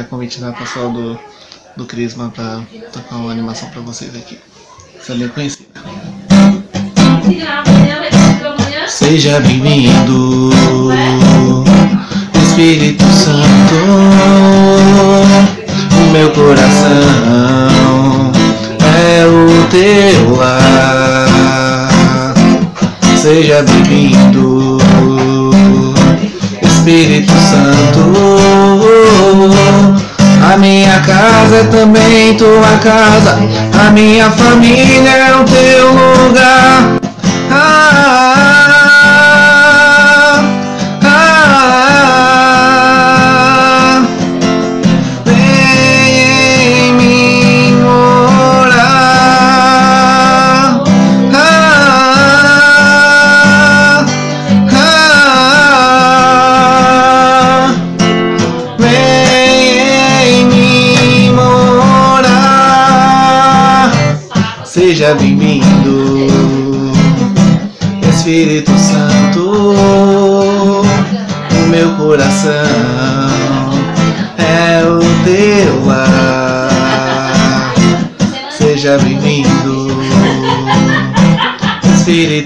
a convite da pessoal do, do Crisma para tocar uma animação para vocês aqui. Essa linha conhecida. Seja bem-vindo, Espírito Santo, o meu coração é o teu lar. Seja bem-vindo, Espírito Santo. Minha casa é também tua casa, a minha família é o teu lugar. Ah,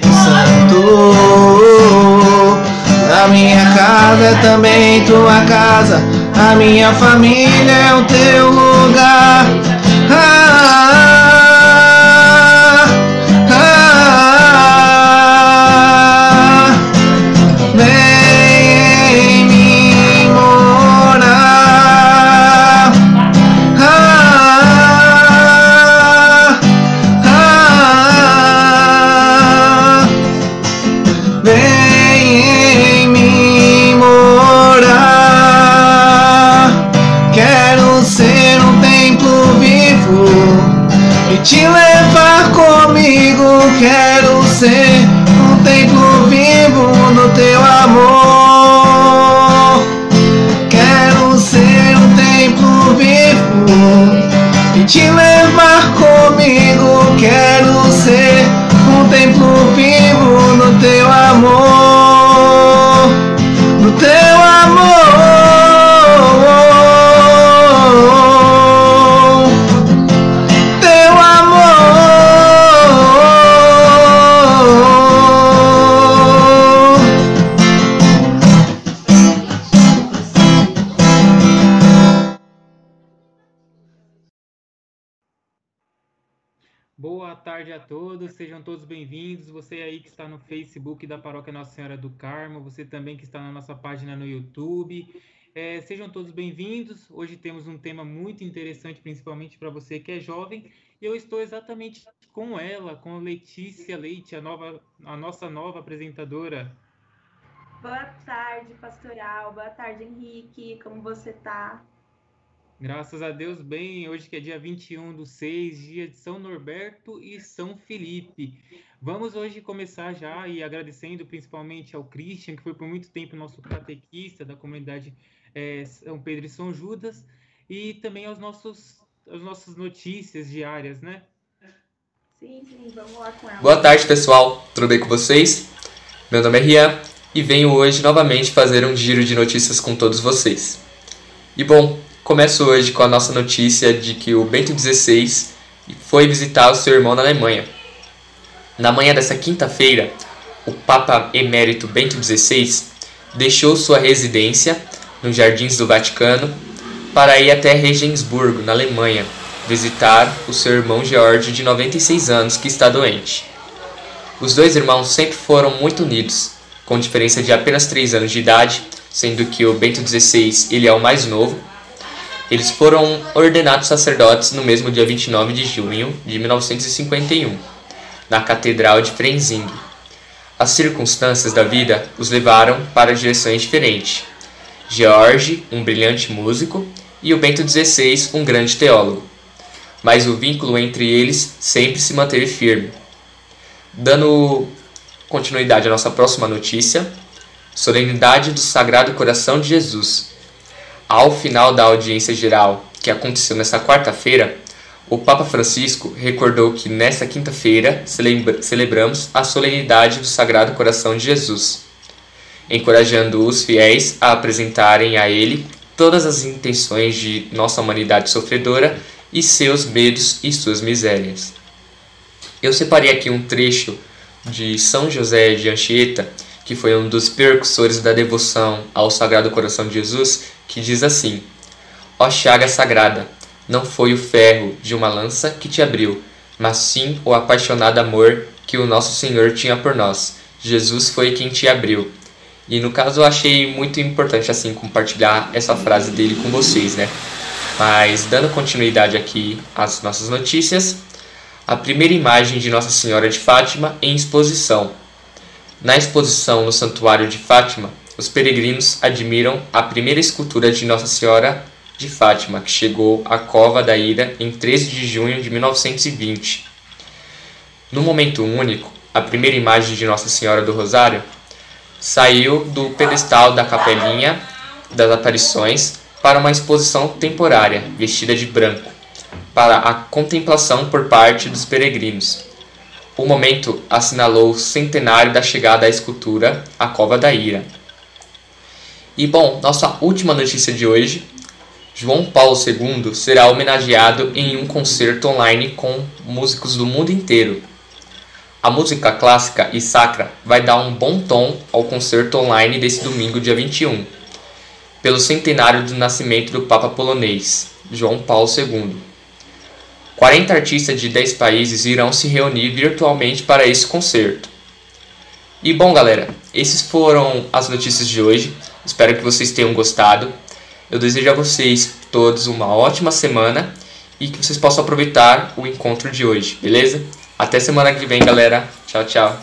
Espírito Santo. A minha casa é também tua casa, a minha família é o teu lugar. Te levar comigo. Quero ser um templo bem-vindos. Você aí que está no Facebook da Paróquia Nossa Senhora do Carmo, você também que está na nossa página no YouTube. É, sejam todos bem-vindos. Hoje temos um tema muito interessante, principalmente para você que é jovem. E eu estou exatamente com ela, com Letícia Leite, a, nova, a nossa nova apresentadora. Boa tarde, pastoral. Boa tarde, Henrique. Como você tá? Graças a Deus, bem, hoje que é dia 21 do 6, dia de São Norberto e São Felipe. Vamos hoje começar já e agradecendo principalmente ao Christian, que foi por muito tempo nosso catequista da comunidade eh, São Pedro e São Judas, e também aos nossos, as nossas notícias diárias, né? Sim, sim, vamos lá com ela. Boa tarde, pessoal. Tudo bem com vocês? Meu nome é Rian e venho hoje novamente fazer um giro de notícias com todos vocês. E bom, começo hoje com a nossa notícia de que o Bento XVI foi visitar o seu irmão na Alemanha. Na manhã dessa quinta-feira, o Papa Emérito Bento XVI deixou sua residência nos Jardins do Vaticano para ir até Regensburgo, na Alemanha, visitar o seu irmão George, de 96 anos, que está doente. Os dois irmãos sempre foram muito unidos, com diferença de apenas 3 anos de idade, sendo que o Bento XVI ele é o mais novo. Eles foram ordenados sacerdotes no mesmo dia 29 de junho de 1951, na Catedral de Frenzing. As circunstâncias da vida os levaram para direções diferentes. George, um brilhante músico, e o Bento XVI, um grande teólogo. Mas o vínculo entre eles sempre se manteve firme. Dando continuidade à nossa próxima notícia, Solenidade do Sagrado Coração de Jesus. Ao final da audiência geral, que aconteceu nesta quarta-feira, o Papa Francisco recordou que nesta quinta-feira celebra- celebramos a solenidade do Sagrado Coração de Jesus. encorajando os fiéis a apresentarem a Ele todas as intenções de nossa humanidade sofredora e seus medos e suas misérias. Eu separei aqui um trecho de São José de Anchieta, que foi um dos percussores da devoção ao Sagrado Coração de Jesus, que diz assim: Ó chaga sagrada, não foi o ferro de uma lança que te abriu, mas sim o apaixonado amor que o nosso Senhor tinha por nós. Jesus foi quem te abriu. E no caso eu achei muito importante assim compartilhar essa frase dele com vocês, né? Mas dando continuidade aqui às nossas notícias, a primeira imagem de Nossa Senhora de Fátima em exposição. Na exposição no Santuário de Fátima, os peregrinos admiram a primeira escultura de Nossa Senhora de Fátima, que chegou à Cova da Ira em 13 de junho de 1920. No momento único, a primeira imagem de Nossa Senhora do Rosário saiu do pedestal da Capelinha das Aparições para uma exposição temporária, vestida de branco, para a contemplação por parte dos peregrinos. O momento assinalou o centenário da chegada à escultura à Cova da Ira. E bom, nossa última notícia de hoje João Paulo II será homenageado em um concerto online com músicos do mundo inteiro. A música clássica e sacra vai dar um bom tom ao concerto online desse domingo, dia 21, pelo centenário do nascimento do Papa polonês, João Paulo II. 40 artistas de 10 países irão se reunir virtualmente para esse concerto. E bom, galera, esses foram as notícias de hoje. Espero que vocês tenham gostado. Eu desejo a vocês todos uma ótima semana e que vocês possam aproveitar o encontro de hoje, beleza? Até semana que vem, galera. Tchau, tchau.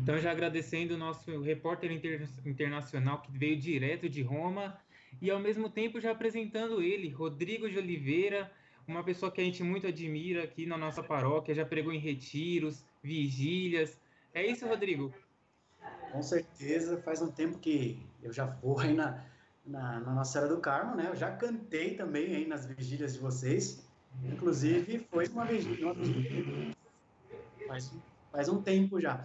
Então, já agradecendo o nosso repórter inter internacional que veio direto de Roma e, ao mesmo tempo, já apresentando ele, Rodrigo de Oliveira, uma pessoa que a gente muito admira aqui na nossa paróquia, já pregou em retiros, vigílias. É isso, Rodrigo? Com certeza, faz um tempo que eu já vou aí na, na, na Nossa Senhora do Carmo, né? Eu já cantei também aí nas vigílias de vocês. Inclusive, foi uma vigília, faz, faz um tempo já.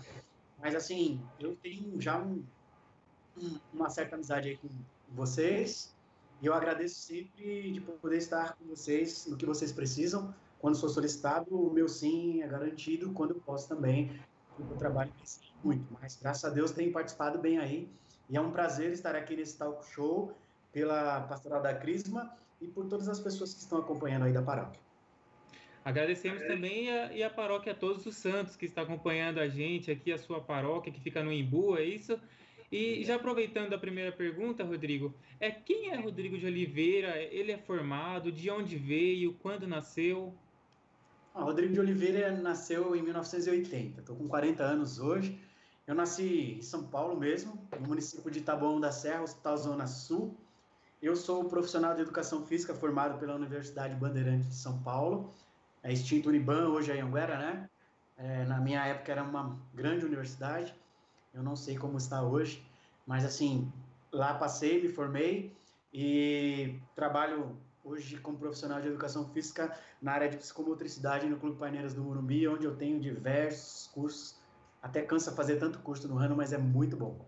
Mas, assim, eu tenho já um, uma certa amizade aí com vocês. E eu agradeço sempre de poder estar com vocês no que vocês precisam. Quando sou solicitado, o meu sim é garantido. Quando eu posso também, o trabalho muito. Mas, graças a Deus, tenho participado bem aí. E é um prazer estar aqui nesse talk show pela Pastoral da Crisma e por todas as pessoas que estão acompanhando aí da paróquia. Agradecemos também a, e a paróquia Todos os Santos que está acompanhando a gente aqui, a sua paróquia que fica no Imbu, é isso? E já aproveitando a primeira pergunta, Rodrigo, é quem é Rodrigo de Oliveira? Ele é formado? De onde veio? Quando nasceu? Ah, Rodrigo de Oliveira nasceu em 1980. Estou com 40 anos hoje. Eu nasci em São Paulo mesmo, no município de Taboão da Serra, Hospital Zona Sul. Eu sou profissional de educação física formado pela Universidade Bandeirantes de São Paulo, é extinto Uniban, hoje é Anguera, né? É, na minha época era uma grande universidade, eu não sei como está hoje, mas assim, lá passei, me formei e trabalho hoje como profissional de educação física na área de psicomotricidade no Clube Paineiras do Morumbi, onde eu tenho diversos cursos. Até cansa fazer tanto curso no ano, mas é muito bom.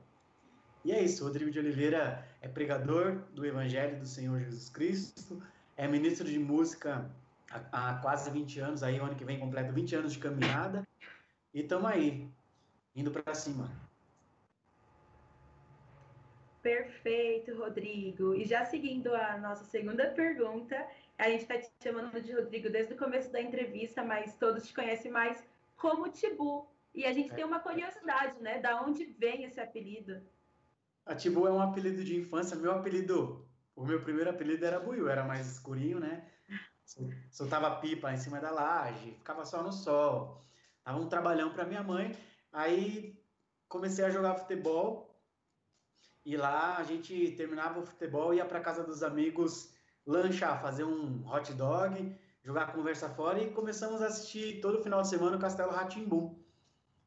E é isso, Rodrigo de Oliveira é pregador do Evangelho do Senhor Jesus Cristo, é ministro de música há, há quase 20 anos, aí ano que vem completa 20 anos de caminhada, e estamos aí, indo para cima. Perfeito, Rodrigo. E já seguindo a nossa segunda pergunta, a gente está te chamando de Rodrigo desde o começo da entrevista, mas todos te conhecem mais como Tibu. E a gente tem uma curiosidade, né? Da onde vem esse apelido? A Tibu é um apelido de infância. Meu apelido, o meu primeiro apelido era Buiu, era mais escurinho, né? Soltava pipa em cima da laje, ficava só no sol. Tava um trabalhão para minha mãe. Aí comecei a jogar futebol e lá a gente terminava o futebol, ia para casa dos amigos lanchar, fazer um hot dog, jogar conversa fora e começamos a assistir todo final de semana o Castelo Ratimbum.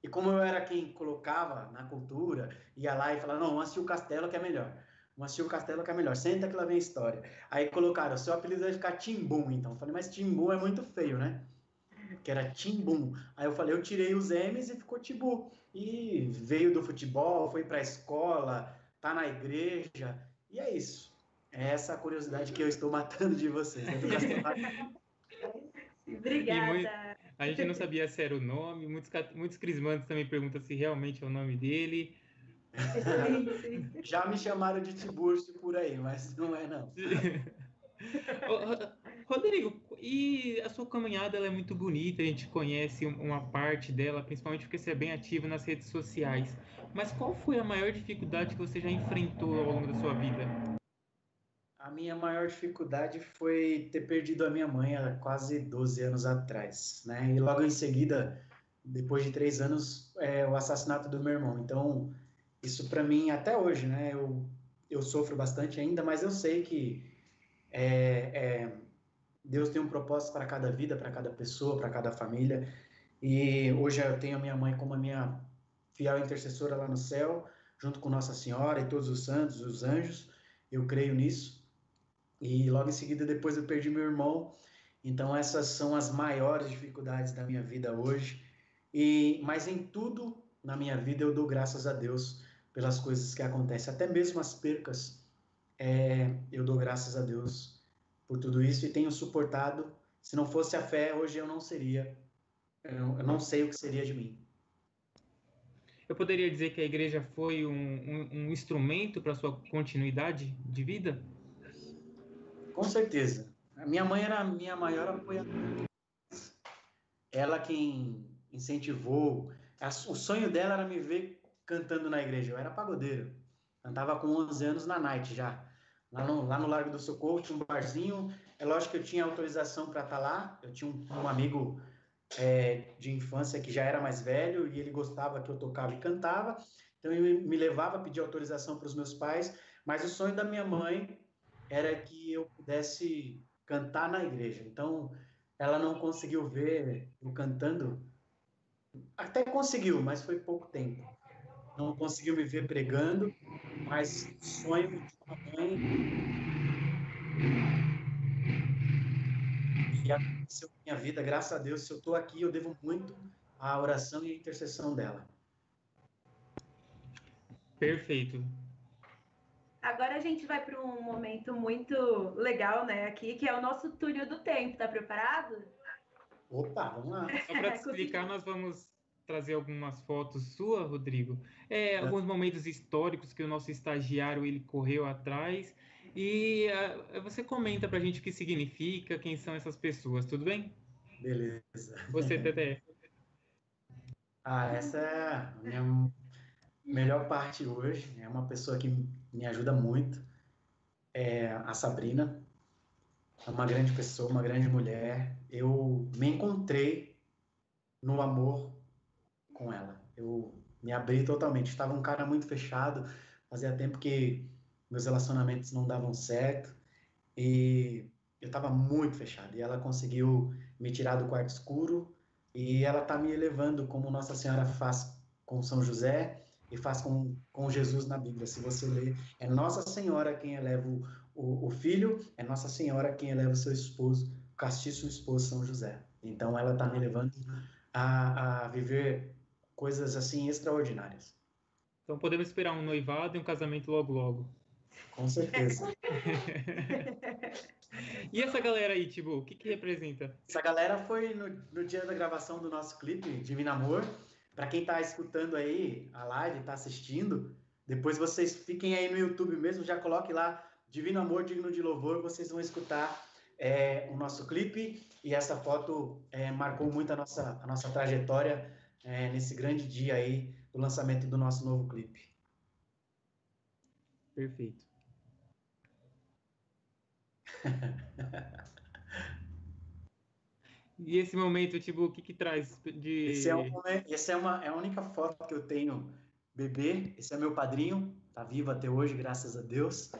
E como eu era quem colocava na cultura, ia lá e falava, não, vamos assistir o Castelo que é melhor. Vamos assistir o Castelo que é melhor. Senta que lá vem a história. Aí colocaram, seu apelido vai ficar Timbum, então. Eu falei, mas Timbum é muito feio, né? que era Timbum. Aí eu falei, eu tirei os M's e ficou Tibu. E veio do futebol, foi para a escola, tá na igreja, e é isso. É essa curiosidade que eu estou matando de vocês. Obrigada. Muito, a gente não sabia se era o nome, muitos, muitos crismantes também perguntam se realmente é o nome dele. Já me chamaram de Tiburcio por aí, mas não é não. Rodrigo, e a sua caminhada é muito bonita, a gente conhece uma parte dela, principalmente porque você é bem ativo nas redes sociais. Mas qual foi a maior dificuldade que você já enfrentou ao longo da sua vida? A minha maior dificuldade foi ter perdido a minha mãe há quase 12 anos atrás, né? E logo em seguida, depois de três anos, é, o assassinato do meu irmão. Então, isso para mim, até hoje, né? Eu, eu sofro bastante ainda, mas eu sei que é, é, Deus tem um propósito para cada vida, para cada pessoa, para cada família. E hoje eu tenho a minha mãe como a minha fiel intercessora lá no céu, junto com Nossa Senhora e todos os santos, os anjos. Eu creio nisso. E logo em seguida, depois eu perdi meu irmão. Então essas são as maiores dificuldades da minha vida hoje. E mas em tudo na minha vida eu dou graças a Deus pelas coisas que acontecem, até mesmo as percas. É, eu dou graças a Deus por tudo isso e tenho suportado. Se não fosse a fé, hoje eu não seria. Eu, eu não sei o que seria de mim. Eu poderia dizer que a igreja foi um, um, um instrumento para sua continuidade de vida? Com certeza. A minha mãe era a minha maior apoiadora. Ela quem incentivou. O sonho dela era me ver cantando na igreja. Eu era pagodeiro. Cantava com 11 anos na night já. Lá no, lá no Largo do Socorro tinha um barzinho. É lógico que eu tinha autorização para estar tá lá. Eu tinha um, um amigo é, de infância que já era mais velho e ele gostava que eu tocava e cantava. Então ele me levava a pedir autorização para os meus pais. Mas o sonho da minha mãe era que eu pudesse cantar na igreja. Então ela não conseguiu ver eu cantando. Até conseguiu, mas foi pouco tempo não conseguiu me ver pregando, mas sonho de uma mãe que aconteceu na minha vida, graças a Deus, se eu estou aqui, eu devo muito à oração e à intercessão dela. Perfeito. Agora a gente vai para um momento muito legal, né, aqui, que é o nosso túnel do tempo. Tá preparado? Opa, vamos lá. Só para te explicar, nós vamos trazer algumas fotos sua, Rodrigo. É, é, alguns momentos históricos que o nosso estagiário ele correu atrás e uh, você comenta para a gente o que significa, quem são essas pessoas, tudo bem? Beleza. Você, Tete. ah, essa é a minha melhor parte hoje. É uma pessoa que me ajuda muito. É a Sabrina. É uma grande pessoa, uma grande mulher. Eu me encontrei no amor com ela. Eu me abri totalmente. Estava um cara muito fechado, fazia tempo que meus relacionamentos não davam certo e eu estava muito fechado. E ela conseguiu me tirar do quarto escuro e ela está me elevando como Nossa Senhora faz com São José e faz com, com Jesus na Bíblia. Se você ler, é Nossa Senhora quem eleva o, o, o filho, é Nossa Senhora quem eleva o seu esposo, o castiço esposo São José. Então ela está me levando a, a viver coisas assim extraordinárias. Então podemos esperar um noivado e um casamento logo logo. Com certeza. e essa galera aí, Tibu, o que, que representa? Essa galera foi no, no dia da gravação do nosso clipe, Divino Amor. Para quem está escutando aí a live, está assistindo, depois vocês fiquem aí no YouTube mesmo, já coloque lá Divino Amor, Digno de Louvor, vocês vão escutar é, o nosso clipe. E essa foto é, marcou muito a nossa, a nossa trajetória é, nesse grande dia aí do lançamento do nosso novo clipe. Perfeito. e esse momento, tipo, o que que traz de... Esse é, um, esse é, uma, é a única foto que eu tenho bebê. Esse é meu padrinho, tá vivo até hoje, graças a Deus.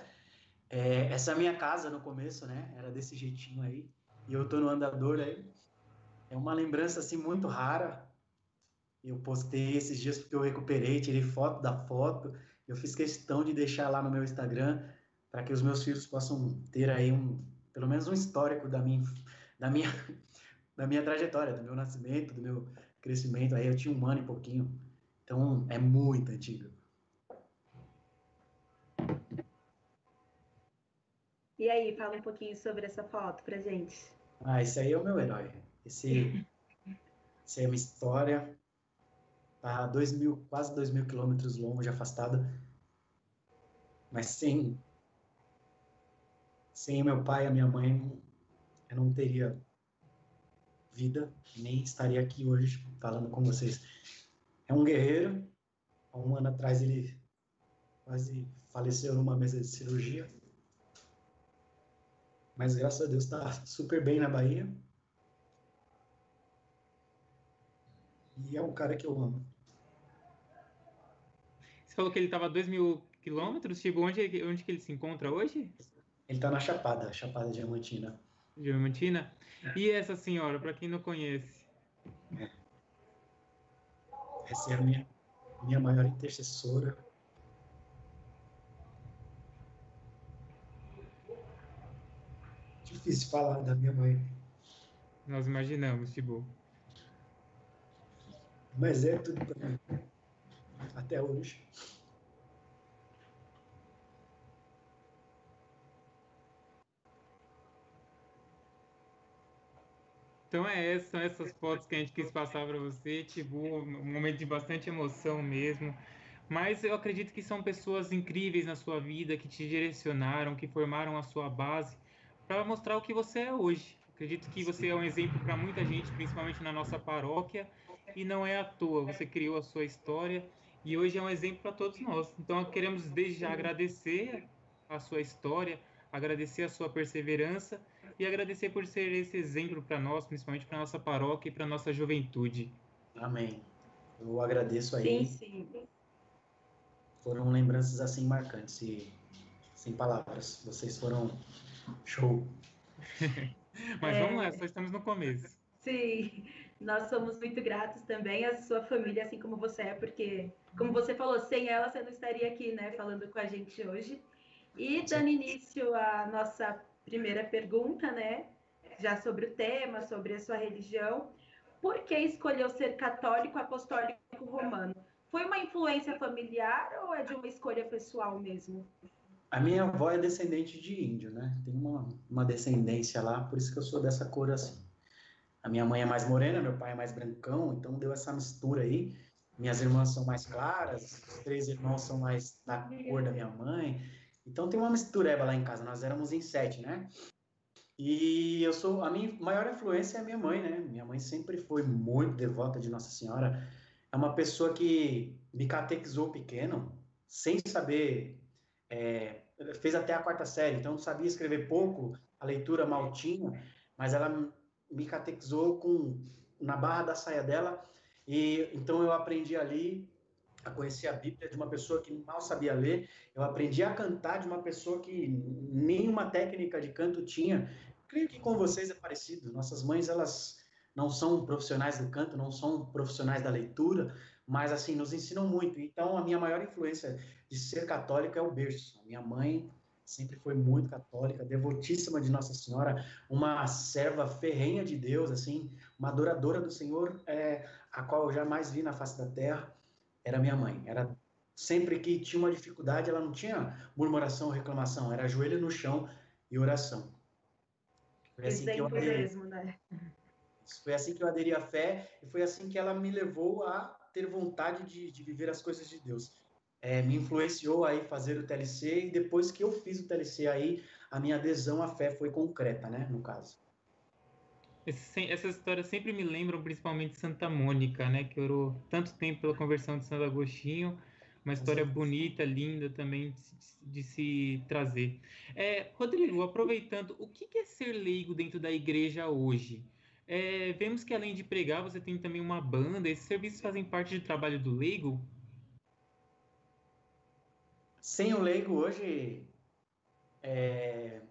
É, essa é a minha casa no começo, né? Era desse jeitinho aí. E eu tô no andador aí. É uma lembrança, assim, muito rara. Eu postei esses dias porque eu recuperei, tirei foto da foto. Eu fiz questão de deixar lá no meu Instagram para que os meus filhos possam ter aí um, pelo menos um histórico da minha, da minha, da minha trajetória, do meu nascimento, do meu crescimento. Aí eu tinha um ano e pouquinho. Então é muito antigo. E aí, fala um pouquinho sobre essa foto pra gente. Ah, esse aí é o meu herói. Esse, esse é uma história. Tá dois mil, quase dois mil quilômetros longe, afastado. Mas sem, sem meu pai e a minha mãe, eu não teria vida, nem estaria aqui hoje falando com vocês. É um guerreiro. Há um ano atrás ele quase faleceu numa mesa de cirurgia. Mas graças a Deus está super bem na Bahia. E é um cara que eu amo. Você falou que ele estava a 2 mil quilômetros? Tipo, onde, onde que ele se encontra hoje? Ele está na Chapada, Chapada Diamantina. Diamantina? E essa senhora, para quem não conhece? Essa é a minha, minha maior intercessora. Difícil falar da minha mãe. Nós imaginamos, Tibu. Mas é tudo para mim. Até hoje. Então é são essas fotos que a gente quis passar para você, tipo, um momento de bastante emoção mesmo. Mas eu acredito que são pessoas incríveis na sua vida, que te direcionaram, que formaram a sua base para mostrar o que você é hoje. Acredito que você é um exemplo para muita gente, principalmente na nossa paróquia, e não é à toa. Você criou a sua história e hoje é um exemplo para todos nós. Então queremos desde já agradecer a sua história, agradecer a sua perseverança e agradecer por ser esse exemplo para nós, principalmente para nossa paróquia e para nossa juventude. Amém. Eu agradeço aí. Sim, sim. Foram lembranças assim marcantes e sem palavras. Vocês foram show. Mas É. vamos lá, só estamos no começo. Sim, nós somos muito gratos também à sua família, assim como você é, porque, como você falou, sem ela você não estaria aqui, né, falando com a gente hoje. E dando início à nossa primeira pergunta, né, já sobre o tema, sobre a sua religião, por que escolheu ser católico apostólico romano? Foi uma influência familiar ou é de uma escolha pessoal mesmo? A minha avó é descendente de índio, né? Tem uma, uma descendência lá, por isso que eu sou dessa cor assim. A minha mãe é mais morena, meu pai é mais brancão, então deu essa mistura aí. Minhas irmãs são mais claras, os três irmãos são mais da cor da minha mãe. Então tem uma mistureba lá em casa, nós éramos em sete, né? E eu sou, a minha maior influência é a minha mãe, né? Minha mãe sempre foi muito devota de Nossa Senhora. É uma pessoa que me catequizou pequeno, sem saber é, fez até a quarta série, então sabia escrever pouco, a leitura mal tinha, mas ela me catequizou com na barra da saia dela e então eu aprendi ali a conhecer a Bíblia de uma pessoa que mal sabia ler, eu aprendi a cantar de uma pessoa que nenhuma técnica de canto tinha. Creio que com vocês é parecido. Nossas mães elas não são profissionais do canto, não são profissionais da leitura, mas assim nos ensinam muito. Então a minha maior influência de ser católico é o berço. Minha mãe sempre foi muito católica, devotíssima de Nossa Senhora, uma serva ferrenha de Deus, assim, uma adoradora do Senhor, é, a qual eu jamais vi na face da terra, era minha mãe. Era sempre que tinha uma dificuldade, ela não tinha murmuração ou reclamação, era joelho no chão e oração. Foi assim, que eu aderi, mesmo, né? foi assim que eu aderi à fé e foi assim que ela me levou a ter vontade de, de viver as coisas de Deus é, me influenciou aí fazer o TLC e depois que eu fiz o TLC aí a minha adesão à fé foi concreta, né, no caso. Esse- essas histórias sempre me lembram principalmente Santa Mônica, né? Que orou tanto tempo pela conversão de Santo Agostinho. Uma história Exato. bonita, linda também de, se- de se trazer. É, Rodrigo, aproveitando, o que que é ser leigo dentro da igreja hoje? É, vemos que além de pregar, você tem também uma banda. Esses serviços fazem parte do trabalho do leigo? Sem o leigo hoje é,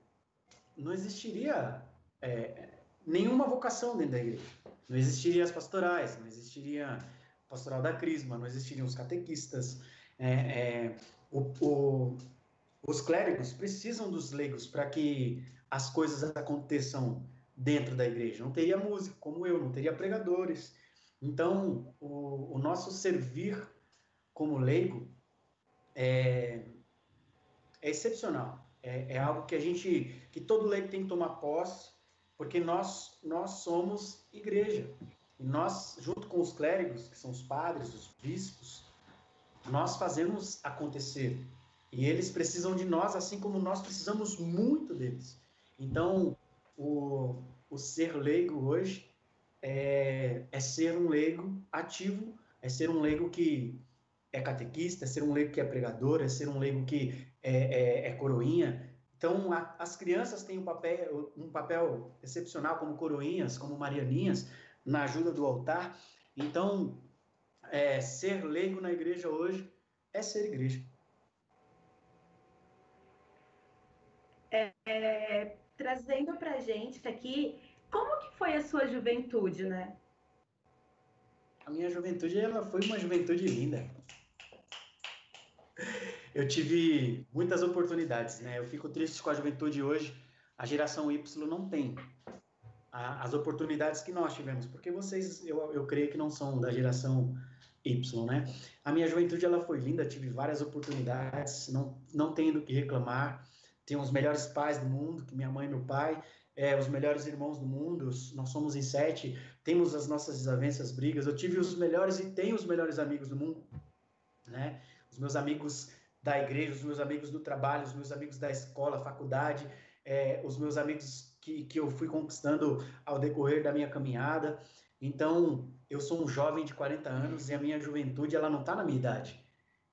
não existiria é, nenhuma vocação dentro da igreja. Não existiria as pastorais, não existiria a pastoral da crisma, não existiriam os catequistas. é, é, o- o- os clérigos precisam dos leigos para que as coisas aconteçam dentro da igreja, não teria músico como eu, não teria pregadores. Então, o, o nosso servir como leigo é, é excepcional. É, é, algo que a gente, que todo leigo tem que tomar posse, porque nós, nós somos igreja. E nós, junto com os clérigos, que são os padres, os bispos, nós fazemos acontecer. E eles precisam de nós, assim como nós precisamos muito deles. Então, o, o ser leigo hoje é, é ser um leigo ativo, é ser um leigo que é catequista, é ser um leigo que é pregador, é ser um leigo que é, é, é coroinha. Então, a, as crianças têm um papel, um papel excepcional como coroinhas, como marianinhas, na ajuda do altar. Então, é, ser leigo na igreja hoje é ser igreja. É, é, trazendo para gente aqui, como que foi a sua juventude, né? A minha juventude, ela foi uma juventude linda. Eu tive muitas oportunidades, né? Eu fico triste com a juventude hoje. A geração Y não tem as oportunidades que nós tivemos, porque vocês, eu, eu creio que não são da geração Y, né? A minha juventude ela foi linda, tive várias oportunidades, não não tenho do que reclamar. Tenho os melhores pais do mundo, que minha mãe e meu pai, é, os melhores irmãos do mundo. Nós somos em sete, temos as nossas desavenças, brigas. Eu tive os melhores e tenho os melhores amigos do mundo, né? Os meus amigos da igreja, os meus amigos do trabalho, os meus amigos da escola, faculdade, é, os meus amigos que, que eu fui conquistando ao decorrer da minha caminhada. Então, eu sou um jovem de 40 anos e a minha juventude ela não está na minha idade.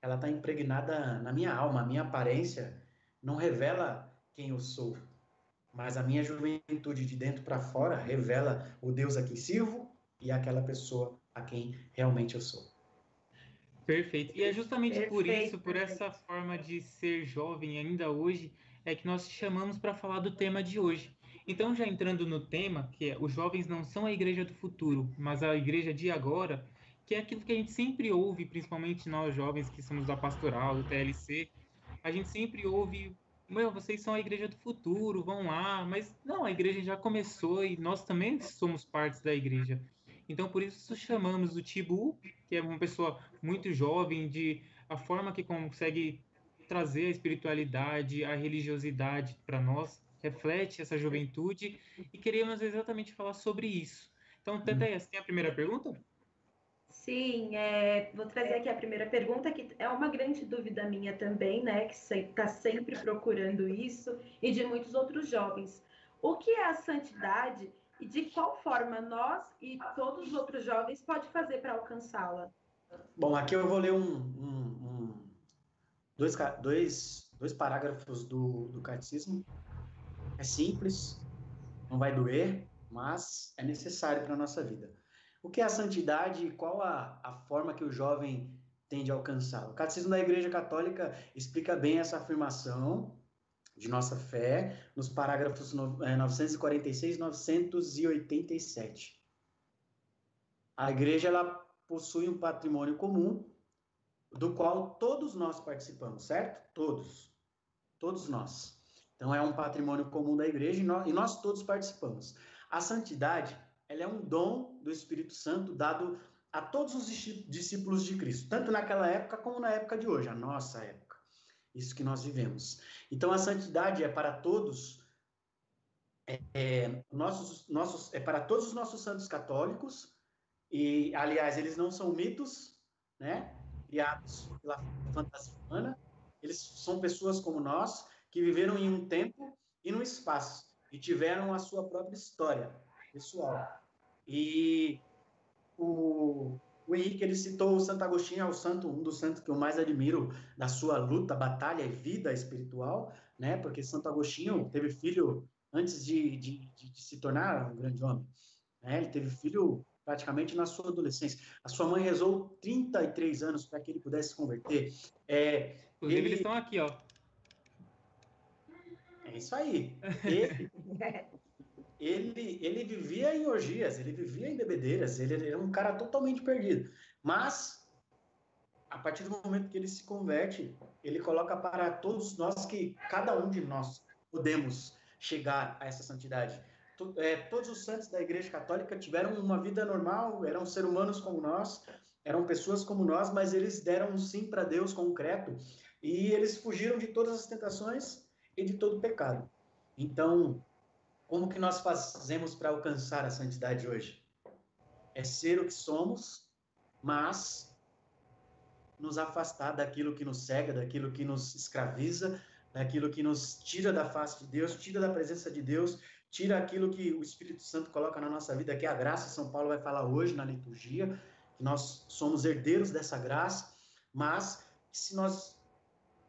Ela está impregnada na minha alma. A minha aparência não revela quem eu sou, mas a minha juventude de dentro para fora revela o Deus a quem sirvo e aquela pessoa a quem realmente eu sou. Perfeito. E é justamente Perfeito. por isso, por essa forma de ser jovem ainda hoje, é que nós te chamamos para falar do tema de hoje. Então, já entrando no tema, que é os jovens não são a igreja do futuro, mas a igreja de agora, que é aquilo que a gente sempre ouve, principalmente nós jovens que somos da pastoral, do TLC, a gente sempre ouve, meu, vocês são a igreja do futuro, vão lá, mas não, a igreja já começou e nós também somos partes da igreja. Então, por isso chamamos o Tibu, que é uma pessoa muito jovem, de a forma que consegue trazer a espiritualidade, a religiosidade para nós, reflete essa juventude e queríamos exatamente falar sobre isso. Então, Teteia, você tem a primeira pergunta? Sim, é, vou trazer aqui a primeira pergunta, que é uma grande dúvida minha também, né? Que está sempre procurando isso, e de muitos outros jovens. O que é a santidade e de qual forma nós e todos os outros jovens pode fazer para alcançá-la? Bom, aqui eu vou ler um, um, um, dois, dois, dois parágrafos do, do catecismo é simples, não vai doer, mas é necessário para a nossa vida. O que é a santidade e qual a, a forma que o jovem tem de alcançá-la? O Catecismo da Igreja Católica explica bem essa afirmação de nossa fé nos parágrafos 946 e 987. A igreja ela possui um patrimônio comum do qual todos nós participamos, certo? Todos. Todos nós. Então, é um patrimônio comum da igreja e nós, e nós todos participamos. A santidade, ela é um dom do Espírito Santo dado a todos os discípulos de Cristo, tanto naquela época como na época de hoje, a nossa época. Isso que nós vivemos. Então, a santidade é para todos, é, é, nossos, nossos, é para todos os nossos santos católicos, e, aliás, eles não são mitos, né, criados pela fantasia humana, eles são pessoas como nós, que viveram em um tempo e no espaço e tiveram a sua própria história pessoal. E o, o Henrique ele citou o Santo Agostinho, é o santo, um dos santos que eu mais admiro da sua luta, batalha e vida espiritual, né? Porque Santo Agostinho teve filho antes de, de, de, de se tornar um grande homem. Né? Ele teve filho praticamente na sua adolescência. A sua mãe rezou 33 anos para que ele pudesse se converter. É, Inclusive, ele... eles estão aqui, ó. É isso aí. Ele, ele, ele vivia em orgias, ele vivia em bebedeiras, ele era um cara totalmente perdido. Mas, a partir do momento que ele se converte, ele coloca para todos nós que cada um de nós podemos chegar a essa santidade. é, todos os santos da Igreja Católica tiveram uma vida normal, eram seres humanos como nós, eram pessoas como nós, mas eles deram um sim para Deus concreto e eles fugiram de todas as tentações e de todo pecado. Então, como que nós fazemos para alcançar a santidade hoje? É ser o que somos, mas nos afastar daquilo que nos cega, daquilo que nos escraviza, daquilo que nos tira da face de Deus, tira da presença de Deus, tira aquilo que o Espírito Santo coloca na nossa vida, que é a graça. São Paulo vai falar hoje na liturgia, que nós somos herdeiros dessa graça, mas se nós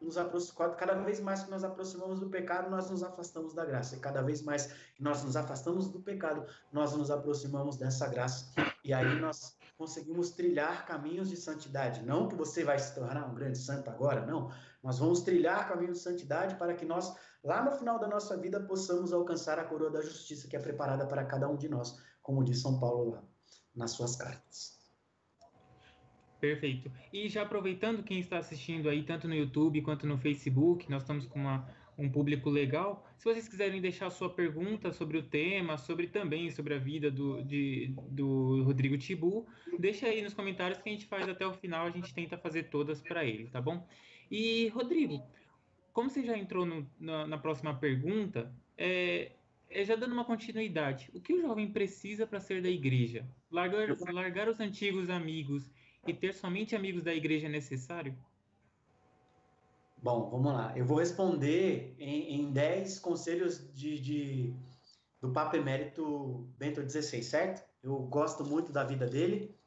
nos aproximamos, cada vez mais que nós aproximamos do pecado, nós nos afastamos da graça. E cada vez mais que nós nos afastamos do pecado, nós nos aproximamos dessa graça. E aí nós conseguimos trilhar caminhos de santidade. Não que você vai se tornar um grande santo agora, não. Nós vamos trilhar caminhos de santidade para que nós, lá no final da nossa vida, possamos alcançar a coroa da justiça que é preparada para cada um de nós, como diz São Paulo lá nas suas cartas. Perfeito. E já aproveitando quem está assistindo aí, tanto no YouTube quanto no Facebook, nós estamos com uma, um público legal. Se vocês quiserem deixar sua pergunta sobre o tema, sobre também sobre a vida do, de, do Rodrigo Tibu, deixa aí nos comentários que a gente faz até o final, a gente tenta fazer todas para ele, tá bom? E, Rodrigo, como você já entrou no, na, na, próxima pergunta, é, é, já dando uma continuidade, o que o jovem precisa para ser da igreja? Largar, largar os antigos amigos e ter somente amigos da igreja é necessário? Bom, vamos lá. Eu vou responder em, em 10 conselhos de, de, do Papa Emérito Bento XVI, certo? Eu gosto muito da vida dele,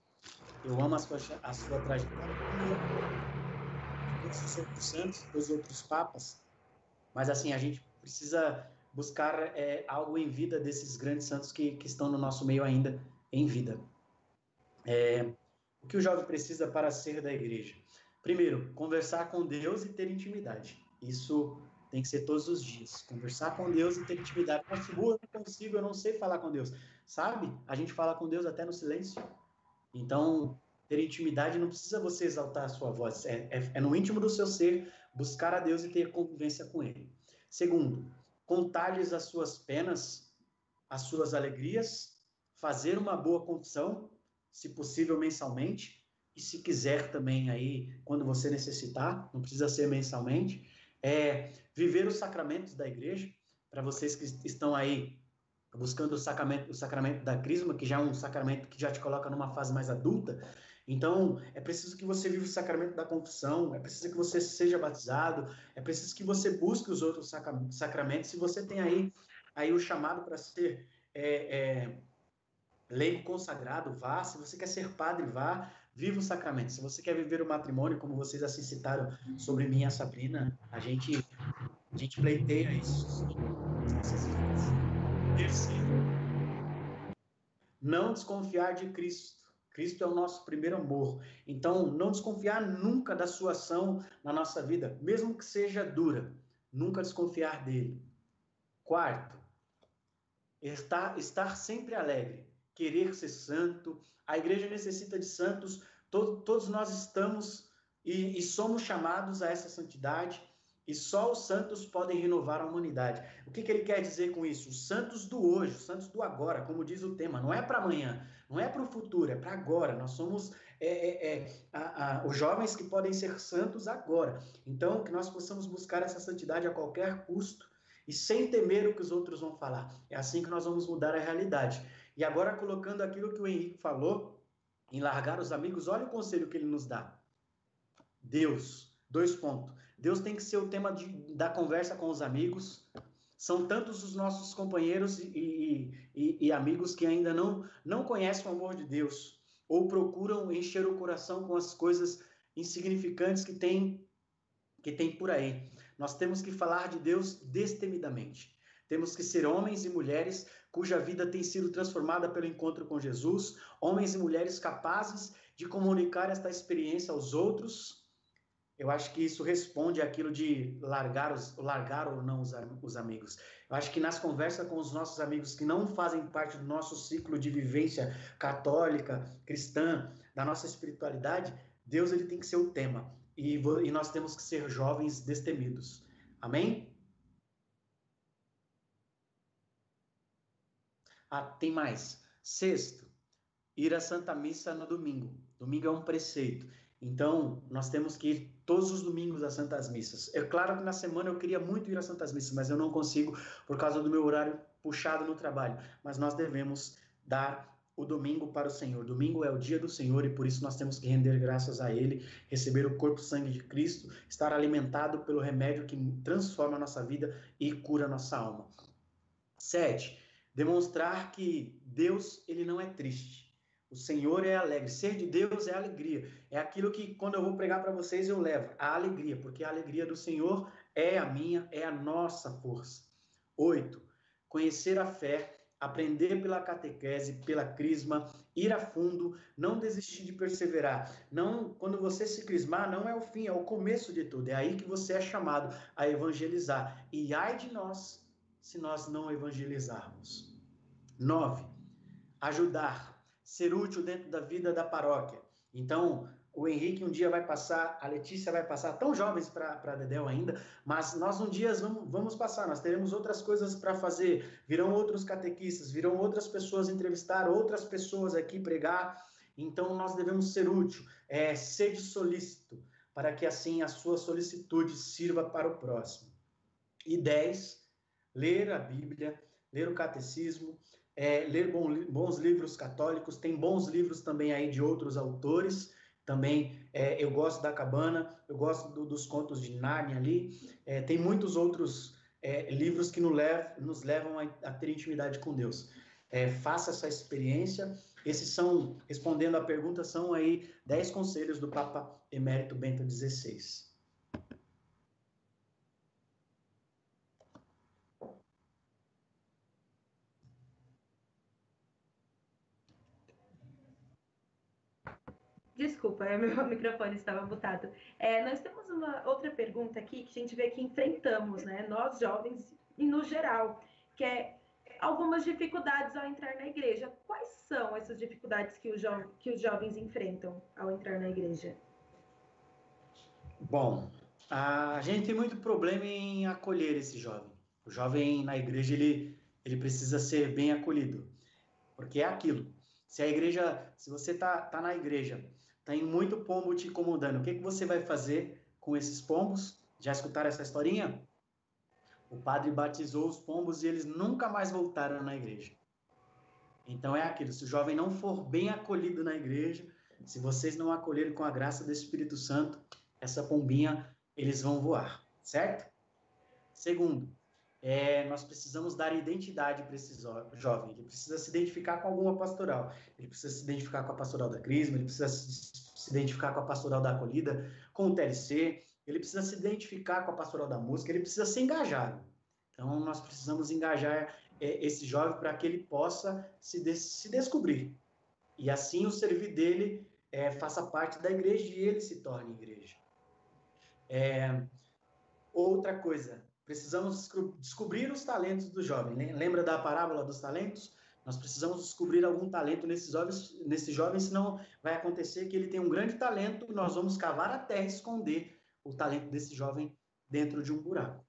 eu amo a sua, a sua trajetória, os santos, dos outros papas, mas assim, a gente precisa buscar é, algo em vida desses grandes santos que, que estão no nosso meio ainda em vida. É, o que o jovem precisa para ser da igreja? Primeiro, conversar com Deus e ter intimidade. Isso tem que ser todos os dias. Conversar com Deus e ter intimidade. Mas, eu não consigo, eu não sei falar com Deus. Sabe? A gente fala com Deus até no silêncio. Então, ter intimidade não precisa você exaltar a sua voz. É, é, é no íntimo do seu ser buscar a Deus e ter convivência com Ele. Segundo, contar-lhes as suas penas, as suas alegrias, fazer uma boa confissão se possível mensalmente, e se quiser também aí, quando você necessitar, não precisa ser mensalmente, é viver os sacramentos da igreja, para vocês que estão aí buscando o sacramento, o sacramento da crisma, que já é um sacramento que já te coloca numa fase mais adulta, então, é preciso que você viva o sacramento da confissão, é preciso que você seja batizado, é preciso que você busque os outros sacramentos. Se você tem aí, aí o chamado para ser é, é, leigo consagrado, vá. Se você quer ser padre, vá. Viva o sacramento. Se você quer viver o matrimônio, como vocês assim citaram sobre mim e a Sabrina, a gente, a gente pleiteia isso. Terceiro, não desconfiar de Cristo. Cristo é o nosso primeiro amor. Então, não desconfiar nunca da sua ação na nossa vida, mesmo que seja dura. Nunca desconfiar dele. Quarto, estar, estar sempre alegre querer ser santo. A igreja necessita de santos. Todo, todos nós estamos e, e somos chamados a essa santidade. E só os santos podem renovar a humanidade. O que, que, ele quer dizer com isso? Os santos do hoje, os santos do agora, como diz o tema, não é para amanhã, não é para o futuro, é para agora. Nós somos é, é, é, a, a, os jovens que podem ser santos agora. Então, que nós possamos buscar essa santidade a qualquer custo e sem temer o que os outros vão falar. É assim que nós vamos mudar a realidade. E agora, colocando aquilo que o Henrique falou, em largar os amigos, olha o conselho que ele nos dá. Deus, dois pontos. Deus tem que ser o tema de, da conversa com os amigos. São tantos os nossos companheiros e, e, e amigos que ainda não, não conhecem o amor de Deus ou procuram encher o coração com as coisas insignificantes que tem, que tem por aí. Nós temos que falar de Deus destemidamente. Temos que ser homens e mulheres cuja vida tem sido transformada pelo encontro com Jesus, homens e mulheres capazes de comunicar esta experiência aos outros. Eu acho que isso responde àquilo de largar, os, largar ou não os, os amigos. Eu acho que nas conversas com os nossos amigos que não fazem parte do nosso ciclo de vivência católica, cristã, da nossa espiritualidade, Deus ele tem que ser o tema. E, e nós temos que ser jovens destemidos. Amém? Ah, tem mais. Sexto, ir à Santa Missa no domingo. Domingo é um preceito. Então, nós temos que ir todos os domingos às Santas Missas. É claro que na semana eu queria muito ir às Santas Missas, mas eu não consigo por causa do meu horário puxado no trabalho. Mas nós devemos dar o domingo para o Senhor. Domingo é o dia do Senhor e por isso nós temos que render graças a Ele, receber o corpo e sangue de Cristo, estar alimentado pelo remédio que transforma a nossa vida e cura a nossa alma. Sete, demonstrar que Deus ele não é triste. O Senhor é alegre. Ser de Deus é alegria. É aquilo que, quando eu vou pregar para vocês, eu levo. A alegria, porque a alegria do Senhor é a minha, é a nossa força. Oito, conhecer a fé, aprender pela catequese, pela crisma, ir a fundo, não desistir de perseverar. Não, quando você se crismar, não é o fim, é o começo de tudo. É aí que você é chamado a evangelizar. E ai de nós se nós não evangelizarmos. Nove, ajudar ser útil dentro da vida da paróquia. Então, o Henrique um dia vai passar, a Letícia vai passar, tão jovens para Dedéu ainda, mas nós um dia vamos, vamos passar, nós teremos outras coisas para fazer, virão outros catequistas, virão outras pessoas entrevistar, outras pessoas aqui pregar, então nós devemos ser útil, é, sede solícito, para que assim a sua solicitude sirva para o próximo. E dez, ler a Bíblia, ler o catecismo, é, ler bons livros católicos, tem bons livros também aí de outros autores, também é, eu gosto da Cabana, eu gosto do, dos contos de Nárnia ali, é, tem muitos outros é, livros que nos levam, nos levam a, a, ter intimidade com Deus. É, faça essa experiência, esses são, respondendo à pergunta, são aí 10 conselhos do Papa Emérito Bento XVI. Desculpa, meu microfone estava mutado. É, nós temos uma outra pergunta aqui que a gente vê que enfrentamos, né? Nós jovens e no geral, que é algumas dificuldades ao entrar na igreja. Quais são essas dificuldades que, jo que os jovens enfrentam ao entrar na igreja? Bom, a gente tem muito problema em acolher esse jovem. O jovem na igreja ele, ele precisa ser bem acolhido, porque é aquilo. Se a igreja, se você tá, tá na igreja tem muito pombo te incomodando. O que, que você vai fazer com esses pombos? Já escutaram essa historinha? O padre batizou os pombos e eles nunca mais voltaram na igreja. Então é aquilo: se o jovem não for bem acolhido na igreja, se vocês não acolherem com a graça do Espírito Santo, essa pombinha eles vão voar, certo? Segundo, é, nós precisamos dar identidade para esse jovem. Ele precisa se identificar com alguma pastoral. Ele precisa se identificar com a pastoral da Crisma, ele precisa se identificar com a pastoral da acolhida, com o TLC, ele precisa se identificar com a pastoral da música, ele precisa ser engajado. Então, nós precisamos engajar é, esse jovem para que ele possa se, de se descobrir. E assim o servir dele é, faça parte da igreja e ele se torne igreja. É, outra coisa, precisamos descobrir os talentos do jovem. Lembra da parábola dos talentos? Nós precisamos descobrir algum talento nesses jovens, nesse jovem, senão vai acontecer que ele tem um grande talento, nós vamos cavar a terra e esconder o talento desse jovem dentro de um buraco.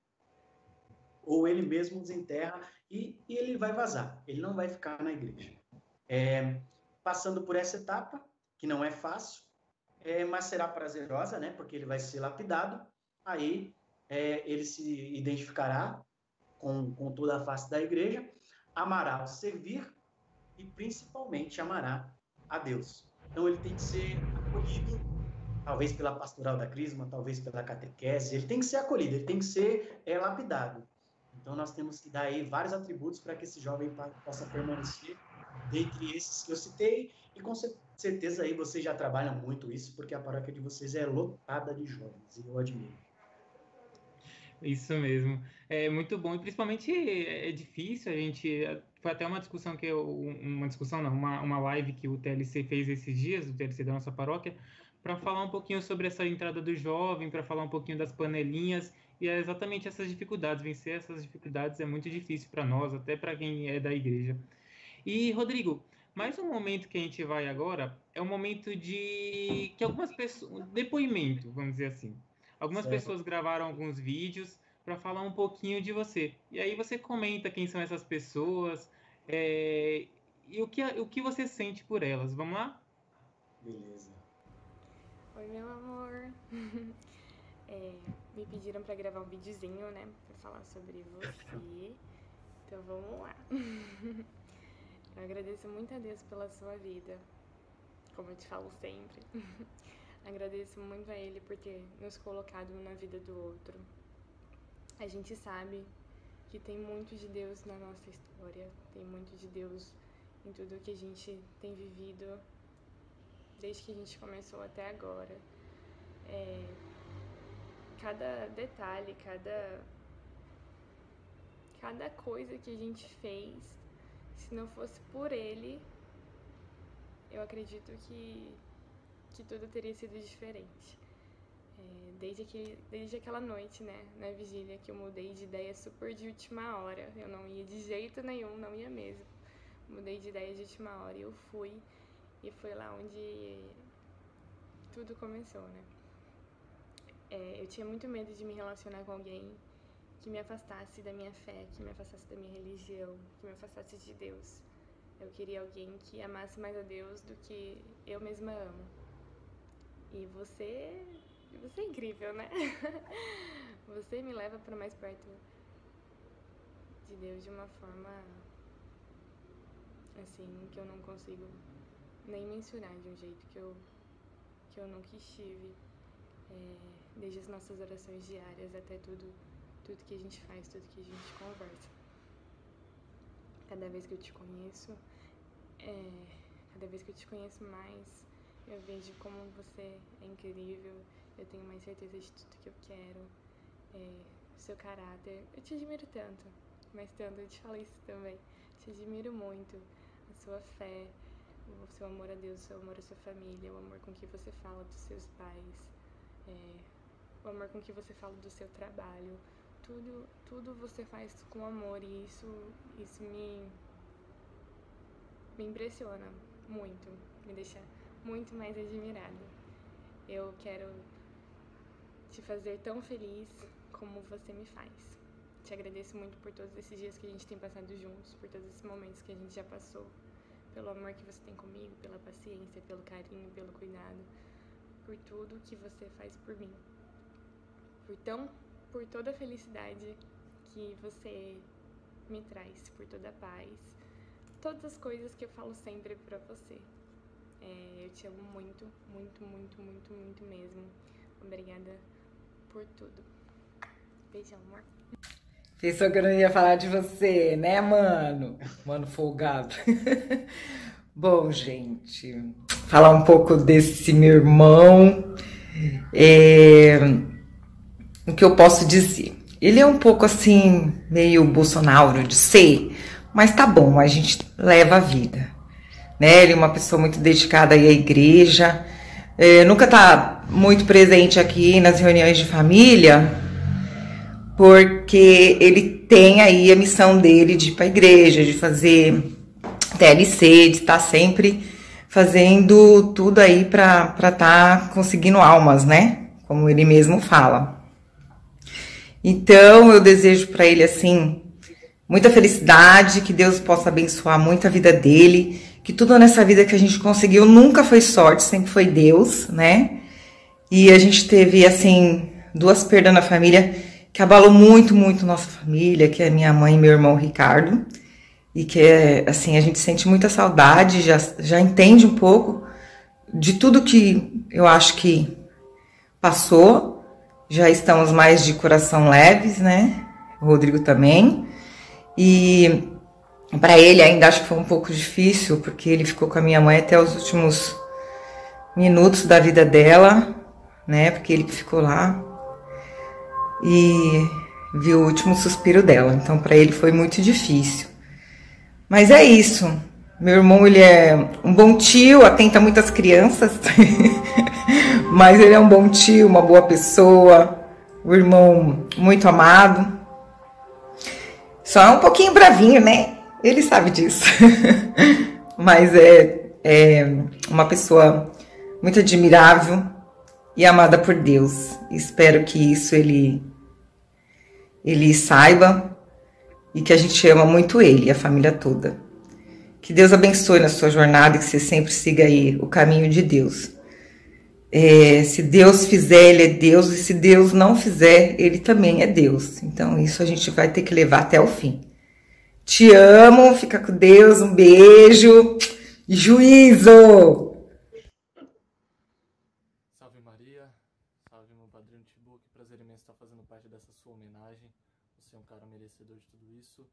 Ou ele mesmo desenterra e, e ele vai vazar, ele não vai ficar na igreja. É, passando por essa etapa, que não é fácil, é, mas será prazerosa, né? Porque ele vai ser lapidado. Aí é, ele se identificará com, com toda a face da igreja, amará o servir e principalmente amará a Deus. Então ele tem que ser acolhido, talvez pela pastoral da Crisma, talvez pela catequese, ele tem que ser acolhido, ele tem que ser é, lapidado. Então nós temos que dar aí vários atributos para que esse jovem possa permanecer dentre esses que eu citei e com certeza aí vocês já trabalham muito isso, porque a paróquia de vocês é lotada de jovens, e eu admiro. Isso mesmo. É muito bom e principalmente é difícil a gente. Foi até uma discussão que eu, uma discussão não, uma, uma live que o TLC fez esses dias, o TLC da nossa paróquia, para falar um pouquinho sobre essa entrada do jovem, para falar um pouquinho das panelinhas e é exatamente essas dificuldades. Vencer essas dificuldades é muito difícil para nós, até para quem é da igreja. E Rodrigo, mais um momento que a gente vai agora é um momento de que algumas pessoas depoimento, vamos dizer assim. Algumas certo. pessoas gravaram alguns vídeos para falar um pouquinho de você. E aí você comenta quem são essas pessoas, é, e o que, o que você sente por elas. Vamos lá? Beleza. Oi, meu amor. É, me pediram para gravar um videozinho, né? Pra falar sobre você. Então vamos lá. Eu agradeço muito a Deus pela sua vida. Como eu te falo sempre. Agradeço muito a Ele por ter nos colocado na vida do outro. A gente sabe que tem muito de Deus na nossa história, tem muito de Deus em tudo que a gente tem vivido desde que a gente começou até agora. É, cada detalhe, cada, cada coisa que a gente fez, se não fosse por ele, eu acredito que, que tudo teria sido diferente. É, desde, que, desde aquela noite, né, na vigília, que eu mudei de ideia super de última hora. Eu não ia de jeito nenhum, não ia mesmo. Mudei de ideia de última hora e eu fui. E foi lá onde tudo começou, né? É, eu tinha muito medo de me relacionar com alguém que me afastasse da minha fé, que me afastasse da minha religião, que me afastasse de Deus. Eu queria alguém que amasse mais a Deus do que eu mesma amo. E você, você é incrível, né? você me leva para mais perto de Deus de uma forma assim que eu não consigo nem mencionar de um jeito que eu que eu nunca estive. É, desde as nossas orações diárias até tudo, tudo que a gente faz, tudo que a gente conversa. Cada vez que eu te conheço, é, cada vez que eu te conheço mais, eu vejo como você é incrível, eu tenho mais certeza de tudo que eu quero, é, seu caráter. Eu te admiro tanto, mas tanto, eu te falo isso também. Te admiro muito, a sua fé, o seu amor a Deus, o seu amor à sua família, o amor com que você fala dos seus pais. É, o amor com que você fala do seu trabalho. Tudo, tudo você faz com amor e isso, isso me, me impressiona muito, me deixa muito mais admirada. Eu quero te fazer tão feliz como você me faz. Te agradeço muito por todos esses dias que a gente tem passado juntos, por todos esses momentos que a gente já passou, pelo amor que você tem comigo, pela paciência, pelo carinho, pelo cuidado, por tudo que você faz por mim por tão por toda a felicidade que você me traz, por toda a paz, todas as coisas que eu falo sempre para você. É, eu te amo muito, muito, muito, muito, muito mesmo. Obrigada por tudo. Beijão, amor. Pensou que eu não ia falar de você, né, mano? Mano folgado. Bom, gente, falar um pouco desse meu irmão. É o que eu posso dizer? Ele é um pouco assim, meio Bolsonaro de ser, mas tá bom, a gente leva a vida. Né? Ele é uma pessoa muito dedicada à igreja, é, nunca tá muito presente aqui nas reuniões de família, porque ele tem aí a missão dele de ir para a igreja, de fazer TLC, de estar tá sempre fazendo tudo aí para estar tá conseguindo almas, né? Como ele mesmo fala. Então, eu desejo para ele assim muita felicidade, que Deus possa abençoar muito a vida dele, que tudo nessa vida que a gente conseguiu nunca foi sorte, sempre foi Deus, né? E a gente teve assim duas perdas na família que abalou muito, muito nossa família, que é minha mãe e meu irmão Ricardo. E que é assim, a gente sente muita saudade, já já entende um pouco de tudo que eu acho que passou já estamos mais de coração leves, né? O Rodrigo também. E para ele ainda acho que foi um pouco difícil, porque ele ficou com a minha mãe até os últimos minutos da vida dela, né? Porque ele ficou lá e viu o último suspiro dela. Então para ele foi muito difícil. Mas é isso. Meu irmão, ele é um bom tio, atenta muitas crianças, mas ele é um bom tio, uma boa pessoa, um irmão muito amado. Só é um pouquinho bravinho, né? Ele sabe disso. mas é, é uma pessoa muito admirável e amada por Deus. Espero que isso ele, ele saiba e que a gente ama muito ele, a família toda. Que Deus abençoe na sua jornada e que você sempre siga aí o caminho de Deus. É, se Deus fizer, Ele é Deus, e se Deus não fizer, Ele também é Deus. Então, isso a gente vai ter que levar até o fim. Te amo, fica com Deus, um beijo. Juízo! Salve Maria, salve meu padrinho Tibu, que prazer imenso estar fazendo parte dessa sua homenagem. Você é um cara merecedor de tudo isso.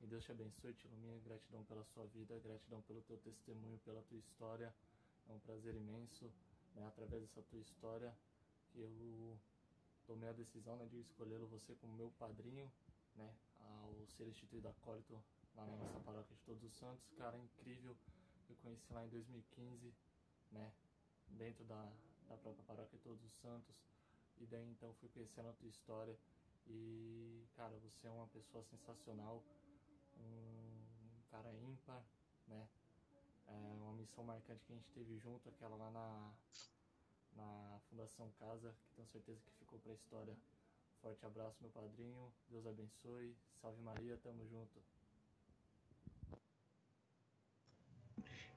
E Deus te abençoe, te ilumine, gratidão pela sua vida, gratidão pelo teu testemunho, pela tua história. É um prazer imenso, né, através dessa tua história, eu tomei a decisão né, de escolhê-lo você como meu padrinho, né, ao ser instituído acólito lá na nossa paróquia de Todos os Santos. Cara, incrível. Eu conheci lá em 2015, né, dentro da, da própria paróquia de Todos os Santos. E daí então fui conhecendo a tua história. E, cara, você é uma pessoa sensacional, um cara ímpar, né? É uma missão marcante que a gente teve junto, aquela lá na, na Fundação Casa, que tenho certeza que ficou para a história. Forte abraço, meu padrinho. Deus abençoe. Salve Maria, tamo junto.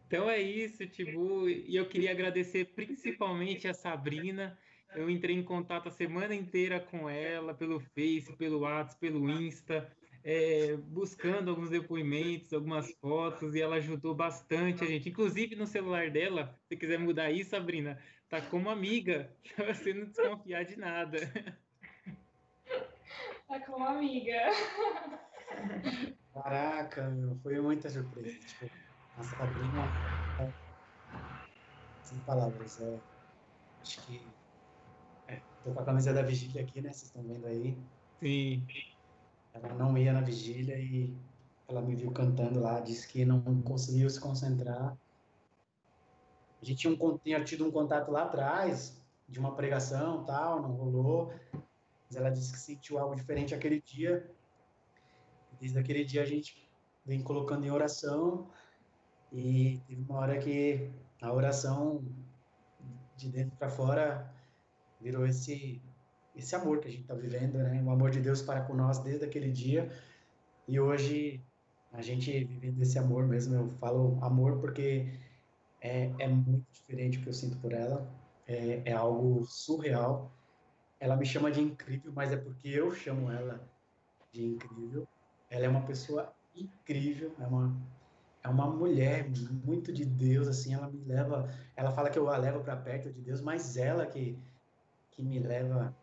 Então é isso, Tibu. E eu queria agradecer principalmente a Sabrina. Eu entrei em contato a semana inteira com ela, pelo Face, pelo WhatsApp, pelo Insta, é, buscando alguns depoimentos, algumas fotos, e ela ajudou bastante a gente. Inclusive no celular dela, se quiser mudar isso, Sabrina, tá como amiga, pra você não desconfiar de nada. Tá como amiga. Caraca, meu, foi muita surpresa. Tipo, a Sabrina. é, Sem palavras. É, acho que. É, tô com a camisa da vigília aqui, né? Vocês estão vendo aí. Sim. Ela não ia na vigília e ela me viu cantando lá, disse que não conseguiu se concentrar. A gente tinha, um, tinha tido um contato lá atrás, de uma pregação tal, não rolou. Mas ela disse que sentiu algo diferente aquele dia. Desde aquele dia a gente vem colocando em oração. E teve uma hora que a oração, de dentro para fora, virou esse esse amor que a gente está vivendo, né? O amor de Deus para com nós desde aquele dia. E hoje a gente vivendo esse amor mesmo. Eu falo amor porque é, é muito diferente o que eu sinto por ela. É, é algo surreal. Ela me chama de incrível, mas é porque eu chamo ela de incrível. Ela é uma pessoa incrível, é uma é uma mulher muito de Deus, assim, ela me leva, ela fala que eu a levo para perto de Deus, mas ela que que me leva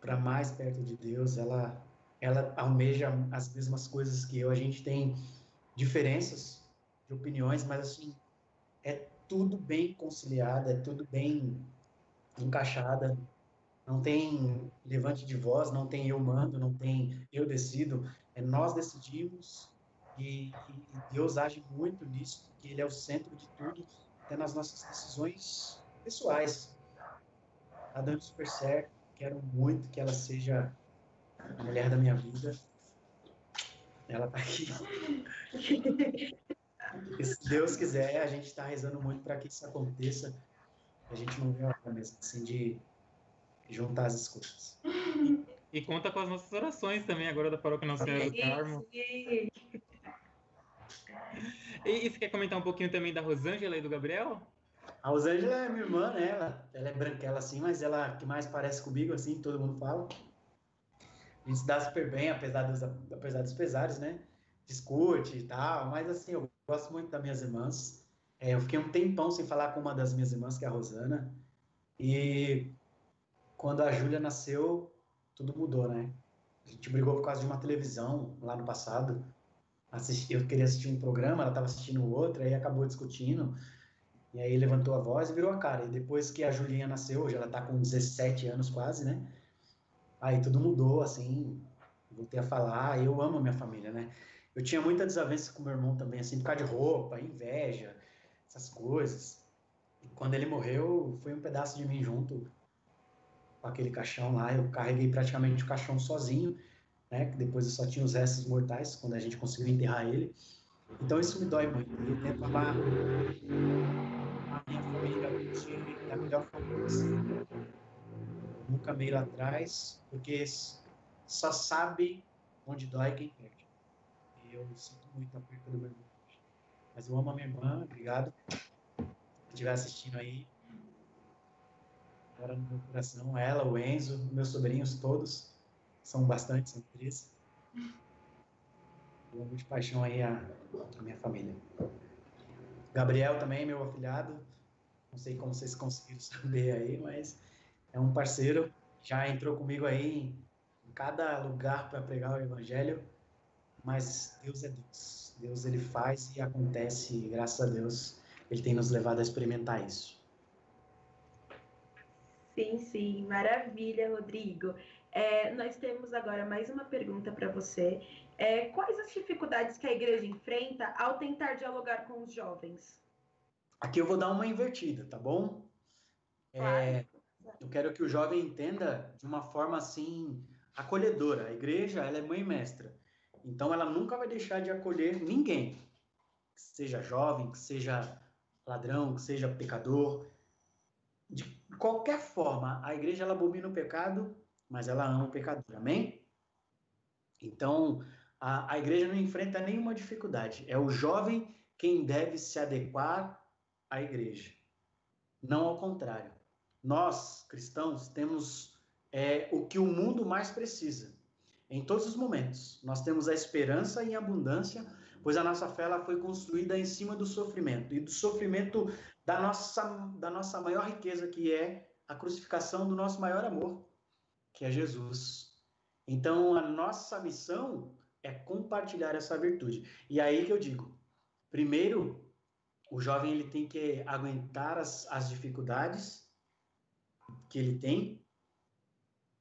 para mais perto de Deus, ela ela almeja as mesmas coisas que eu. A gente tem diferenças de opiniões, mas assim, é tudo bem conciliado, é tudo bem encaixada. Não tem levante de voz, não tem eu mando, não tem eu decido. É nós decidimos e, e Deus age muito nisso, porque Ele é o centro de tudo, até nas nossas decisões pessoais. Tá dando super certo. Quero muito que ela seja a mulher da minha vida. Ela tá aqui. E se Deus quiser, a gente está rezando muito para que isso aconteça. A gente não vê a hora mesmo, assim, de juntar as escolhas. E conta com as nossas orações também, agora da Paróquia Nossa Senhora do Carmo. Sim. E, e você quer comentar um pouquinho também da Rosângela e do Gabriel? A Rosângela é minha irmã, né? Ela, ela é branquela assim, mas ela que mais parece comigo, assim, todo mundo fala. A gente se dá super bem, apesar dos, apesar dos pesares, né? Discute e tal, mas assim, eu gosto muito das minhas irmãs. É, eu fiquei um tempão sem falar com uma das minhas irmãs, que é a Rosana. E quando a Júlia nasceu, tudo mudou, né? A gente brigou por causa de uma televisão lá no passado. Eu queria assistir um programa, ela estava assistindo outro, aí acabou discutindo. E aí levantou a voz e virou a cara. E depois que a Julinha nasceu, hoje ela tá com 17 anos quase, né? Aí tudo mudou, assim, voltei a falar. Eu amo a minha família, né? Eu tinha muita desavença com meu irmão também, assim, por causa de roupa, inveja, essas coisas. E quando ele morreu, foi um pedaço de mim junto com aquele caixão lá. Eu carreguei praticamente o caixão sozinho, né? Que depois eu só tinha os restos mortais, quando a gente conseguiu enterrar ele. Então isso me dói muito. Eu tento amar a minha família hoje da melhor forma possível. Nunca meio atrás, porque só sabe onde dói quem perde. E eu sinto muito a perda do meu irmão. Mas eu amo a minha irmã, obrigado. Se estiver assistindo aí, agora no meu coração, ela, o Enzo, meus sobrinhos todos, são bastante, são três. Eu amo de paixão aí a, a minha família. Gabriel também, meu afilhado. Não sei como vocês conseguiram saber aí, mas é um parceiro. Já entrou comigo aí em cada lugar para pregar o evangelho. Mas Deus é Deus. Deus ele faz e acontece, e graças a Deus, ele tem nos levado a experimentar isso. Sim, sim, maravilha, Rodrigo. É, nós temos agora mais uma pergunta para você. É, quais as dificuldades que a igreja enfrenta ao tentar dialogar com os jovens? Aqui eu vou dar uma invertida, tá bom? É, eu quero que o jovem entenda de uma forma assim acolhedora. A igreja, ela é mãe mestra. Então ela nunca vai deixar de acolher ninguém, que seja jovem, que seja ladrão, que seja pecador. De qualquer forma, a igreja ela abomina o pecado, mas ela ama o pecador. Amém? Então, a, a igreja não enfrenta nenhuma dificuldade. É o jovem quem deve se adequar à igreja. Não ao contrário. Nós, cristãos, temos é, o que o mundo mais precisa. Em todos os momentos, nós temos a esperança em abundância, pois a nossa fé ela foi construída em cima do sofrimento e do sofrimento da nossa, da nossa maior riqueza, que é a crucificação do nosso maior amor, que é Jesus. Então, a nossa missão é compartilhar essa virtude. E aí que eu digo, primeiro, o jovem ele tem que aguentar as, as dificuldades que ele tem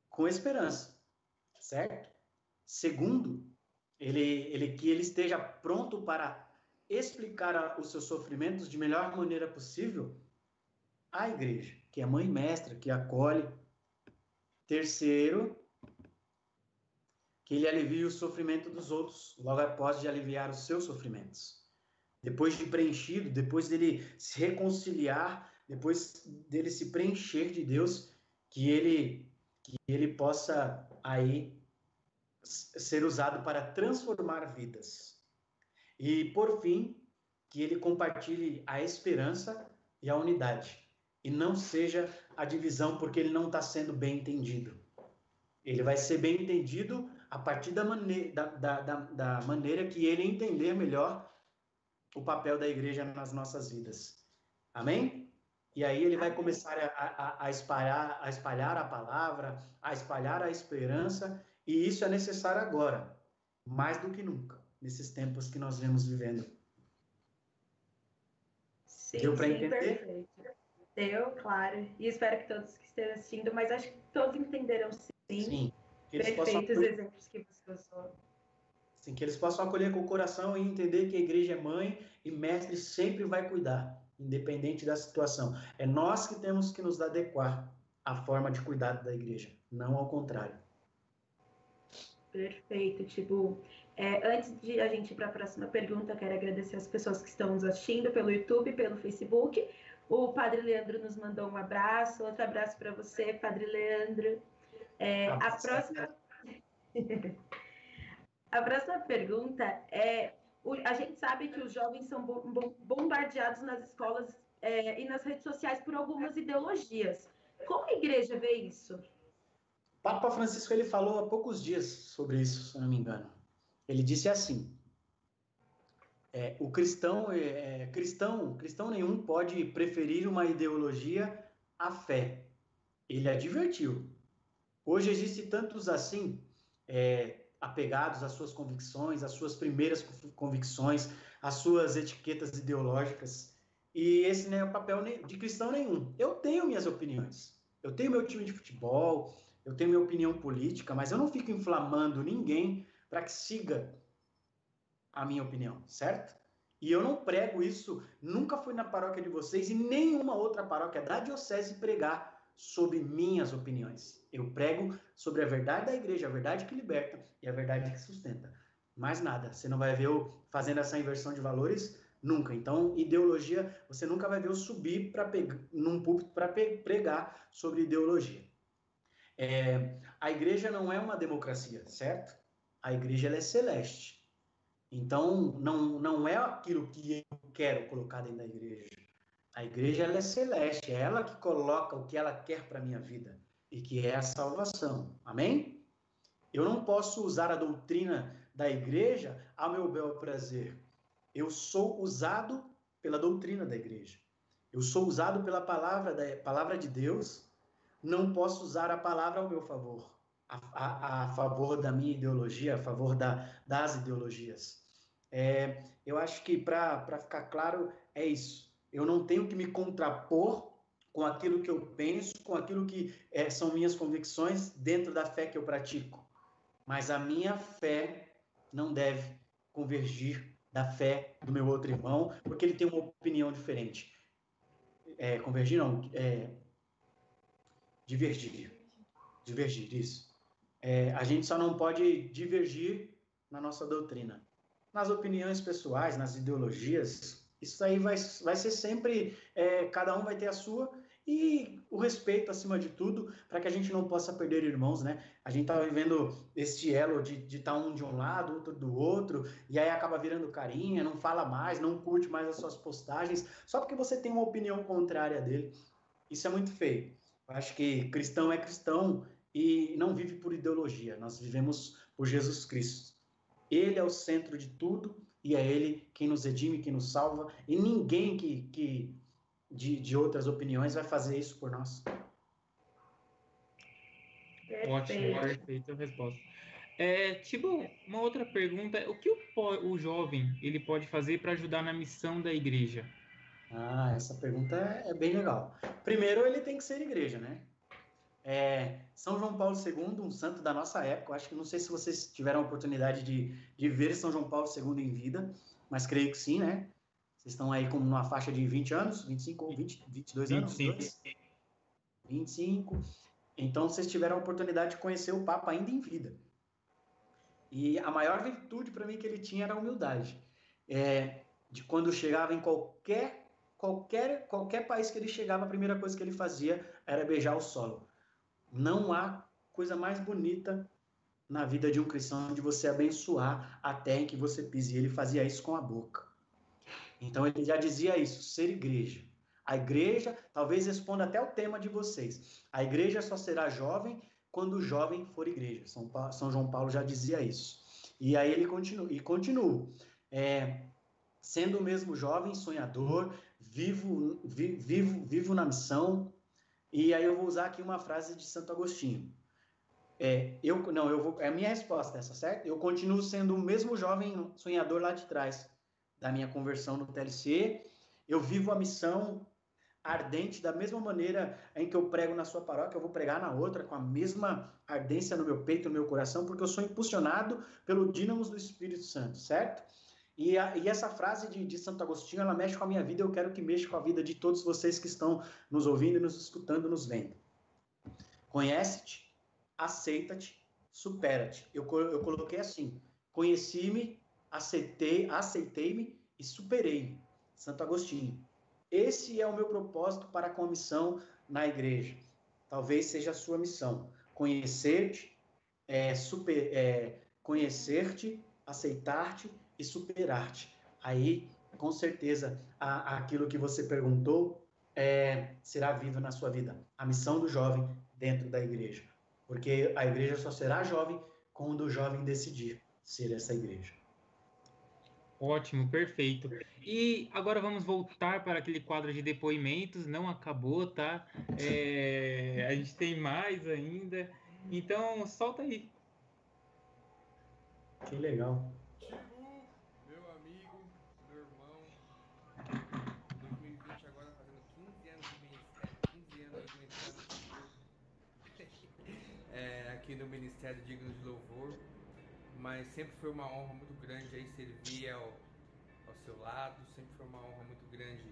com esperança, certo? Segundo, ele, ele que ele esteja pronto para explicar os seus sofrimentos de melhor maneira possível à igreja, que é mãe mestra, que acolhe. Terceiro, que ele alivie o sofrimento dos outros, logo após de aliviar os seus sofrimentos. Depois de preenchido, depois dele se reconciliar, depois dele se preencher de Deus, que ele que ele possa aí ser usado para transformar vidas. E por fim, que ele compartilhe a esperança e a unidade, e não seja a divisão porque ele não está sendo bem entendido. Ele vai ser bem entendido a partir da, maneira, da, da, da, da maneira que ele entender melhor o papel da igreja nas nossas vidas. Amém? E aí ele vai começar a, a, a, espalhar, a espalhar a palavra, a espalhar a esperança, e isso é necessário agora, mais do que nunca, nesses tempos que nós vemos vivendo. Sim, Deu para entender? Perfeito. Deu, claro. E espero que todos que estejam assistindo, mas acho que todos entenderam sim. Sim. Perfeitos exemplos que você usou. Sim, que eles possam acolher com o coração e entender que a igreja é mãe e mestre sempre vai cuidar, independente da situação. É nós que temos que nos adequar à forma de cuidado da igreja, não ao contrário. Perfeito, tipo, é, antes de a gente ir para a próxima pergunta, quero agradecer as pessoas que estão nos assistindo pelo YouTube, pelo Facebook. O Padre Leandro nos mandou um abraço, outro abraço para você, Padre Leandro. É, a, próxima... a próxima pergunta é: a gente sabe que os jovens são bombardeados nas escolas é, e nas redes sociais por algumas ideologias. Como a igreja vê isso? Papa Francisco ele falou há poucos dias sobre isso, se não me engano. Ele disse assim: é, o cristão, é, é cristão, cristão nenhum pode preferir uma ideologia à fé. Ele advertiu Hoje existe tantos assim, é, apegados às suas convicções, às suas primeiras convicções, às suas etiquetas ideológicas. E esse não é o papel de cristão nenhum. Eu tenho minhas opiniões. Eu tenho meu time de futebol, eu tenho minha opinião política, mas eu não fico inflamando ninguém para que siga a minha opinião, certo? E eu não prego isso, nunca fui na paróquia de vocês e nenhuma outra paróquia da diocese pregar sobre minhas opiniões. Eu prego sobre a verdade da igreja, a verdade que liberta e a verdade que sustenta. Mais nada. Você não vai ver eu fazendo essa inversão de valores nunca. Então, ideologia, você nunca vai ver eu subir para num púlpito para pregar sobre ideologia. É, a igreja não é uma democracia, certo? A igreja é celeste. Então, não, não é aquilo que eu quero colocar dentro da igreja. A igreja é celeste, é ela que coloca o que ela quer para a minha vida e que é a salvação. Amém? Eu não posso usar a doutrina da igreja a meu bel prazer. Eu sou usado pela doutrina da igreja. Eu sou usado pela palavra, da, palavra de Deus. Não posso usar a palavra ao meu favor, a, a, a favor da minha ideologia, a favor da, das ideologias. É, eu acho que, para ficar claro, é isso. Eu não tenho que me contrapor com aquilo que eu penso, com aquilo que é, são minhas convicções dentro da fé que eu pratico. Mas a minha fé não deve convergir da fé do meu outro irmão, porque ele tem uma opinião diferente. É, convergir não, é, divergir. Divergir, isso. É, a gente só não pode divergir na nossa doutrina. Nas opiniões pessoais, nas ideologias, isso aí vai, vai ser sempre, é, cada um vai ter a sua, e o respeito acima de tudo, para que a gente não possa perder irmãos, né? A gente tá vivendo este elo de estar tá um de um lado, outro do outro, e aí acaba virando carinha, não fala mais, não curte mais as suas postagens, só porque você tem uma opinião contrária dele. Isso é muito feio. Acho que cristão é cristão e não vive por ideologia, nós vivemos por Jesus Cristo. Ele é o centro de tudo e é Ele quem nos redime, quem nos salva, e ninguém que, que de, de outras opiniões vai fazer isso por nós. Ótimo, perfeita resposta. É, tipo, uma outra pergunta, o que o, o jovem ele pode fazer para ajudar na missão da igreja? Ah, essa pergunta é bem legal. Primeiro, ele tem que ser igreja, né? É, São João Paulo II, um santo da nossa época, acho que não sei se vocês tiveram a oportunidade de, de ver São João Paulo II em vida, mas creio que sim, né? Vocês estão aí como numa faixa de 20 anos, 25 ou 20, 22 25. anos? 25. Então, vocês tiveram a oportunidade de conhecer o Papa ainda em vida. E a maior virtude para mim que ele tinha era a humildade. É, de quando chegava em qualquer, qualquer, qualquer país que ele chegava, a primeira coisa que ele fazia era beijar o solo. Não há coisa mais bonita na vida de um cristão de você abençoar a terra em que você pisa. E ele fazia isso com a boca. Então ele já dizia isso, ser igreja. A igreja, talvez responda até o tema de vocês. A igreja só será jovem quando o jovem for igreja. São, Paulo, São João Paulo já dizia isso. E aí ele continua, e continua. É, sendo o mesmo jovem, sonhador, vivo, vi, vivo, vivo na missão. E aí eu vou usar aqui uma frase de Santo Agostinho. É, eu não, eu vou, é a minha resposta essa, certo? Eu continuo sendo o mesmo jovem sonhador lá de trás, da minha conversão no TLC. Eu vivo a missão ardente da mesma maneira em que eu prego na sua paróquia, eu vou pregar na outra com a mesma ardência no meu peito, no meu coração, porque eu sou impulsionado pelo dínamo do Espírito Santo, certo? E, a, e essa frase de, de, Santo Agostinho, ela mexe com a minha vida, eu quero que mexa com a vida de todos vocês que estão nos ouvindo, nos escutando, nos vendo. Conhece-te, aceita-te, supera-te. Eu, eu coloquei assim, conheci-me, aceitei, aceitei-me e superei. Santo Agostinho. Esse é o meu propósito para a comissão na igreja. Talvez seja a sua missão. Conhecer-te, é, super, é, conhecer-te, aceitar-te e superar-te. Aí, com certeza, a, aquilo que você perguntou é, será vivo na sua vida. A missão do jovem dentro da igreja. Porque a igreja só será jovem quando o jovem decidir ser essa igreja. Ótimo, perfeito. E agora vamos voltar para aquele quadro de depoimentos. Não acabou, tá? É, a gente tem mais ainda. Então, solta aí. Que legal. Meu amigo, meu irmão. 2020 agora fazendo 15 anos de ministério. 15 anos de ministério. É, aqui no Ministério Digno de Louvor mas sempre foi uma honra muito grande aí servir ao, ao seu lado, sempre foi uma honra muito grande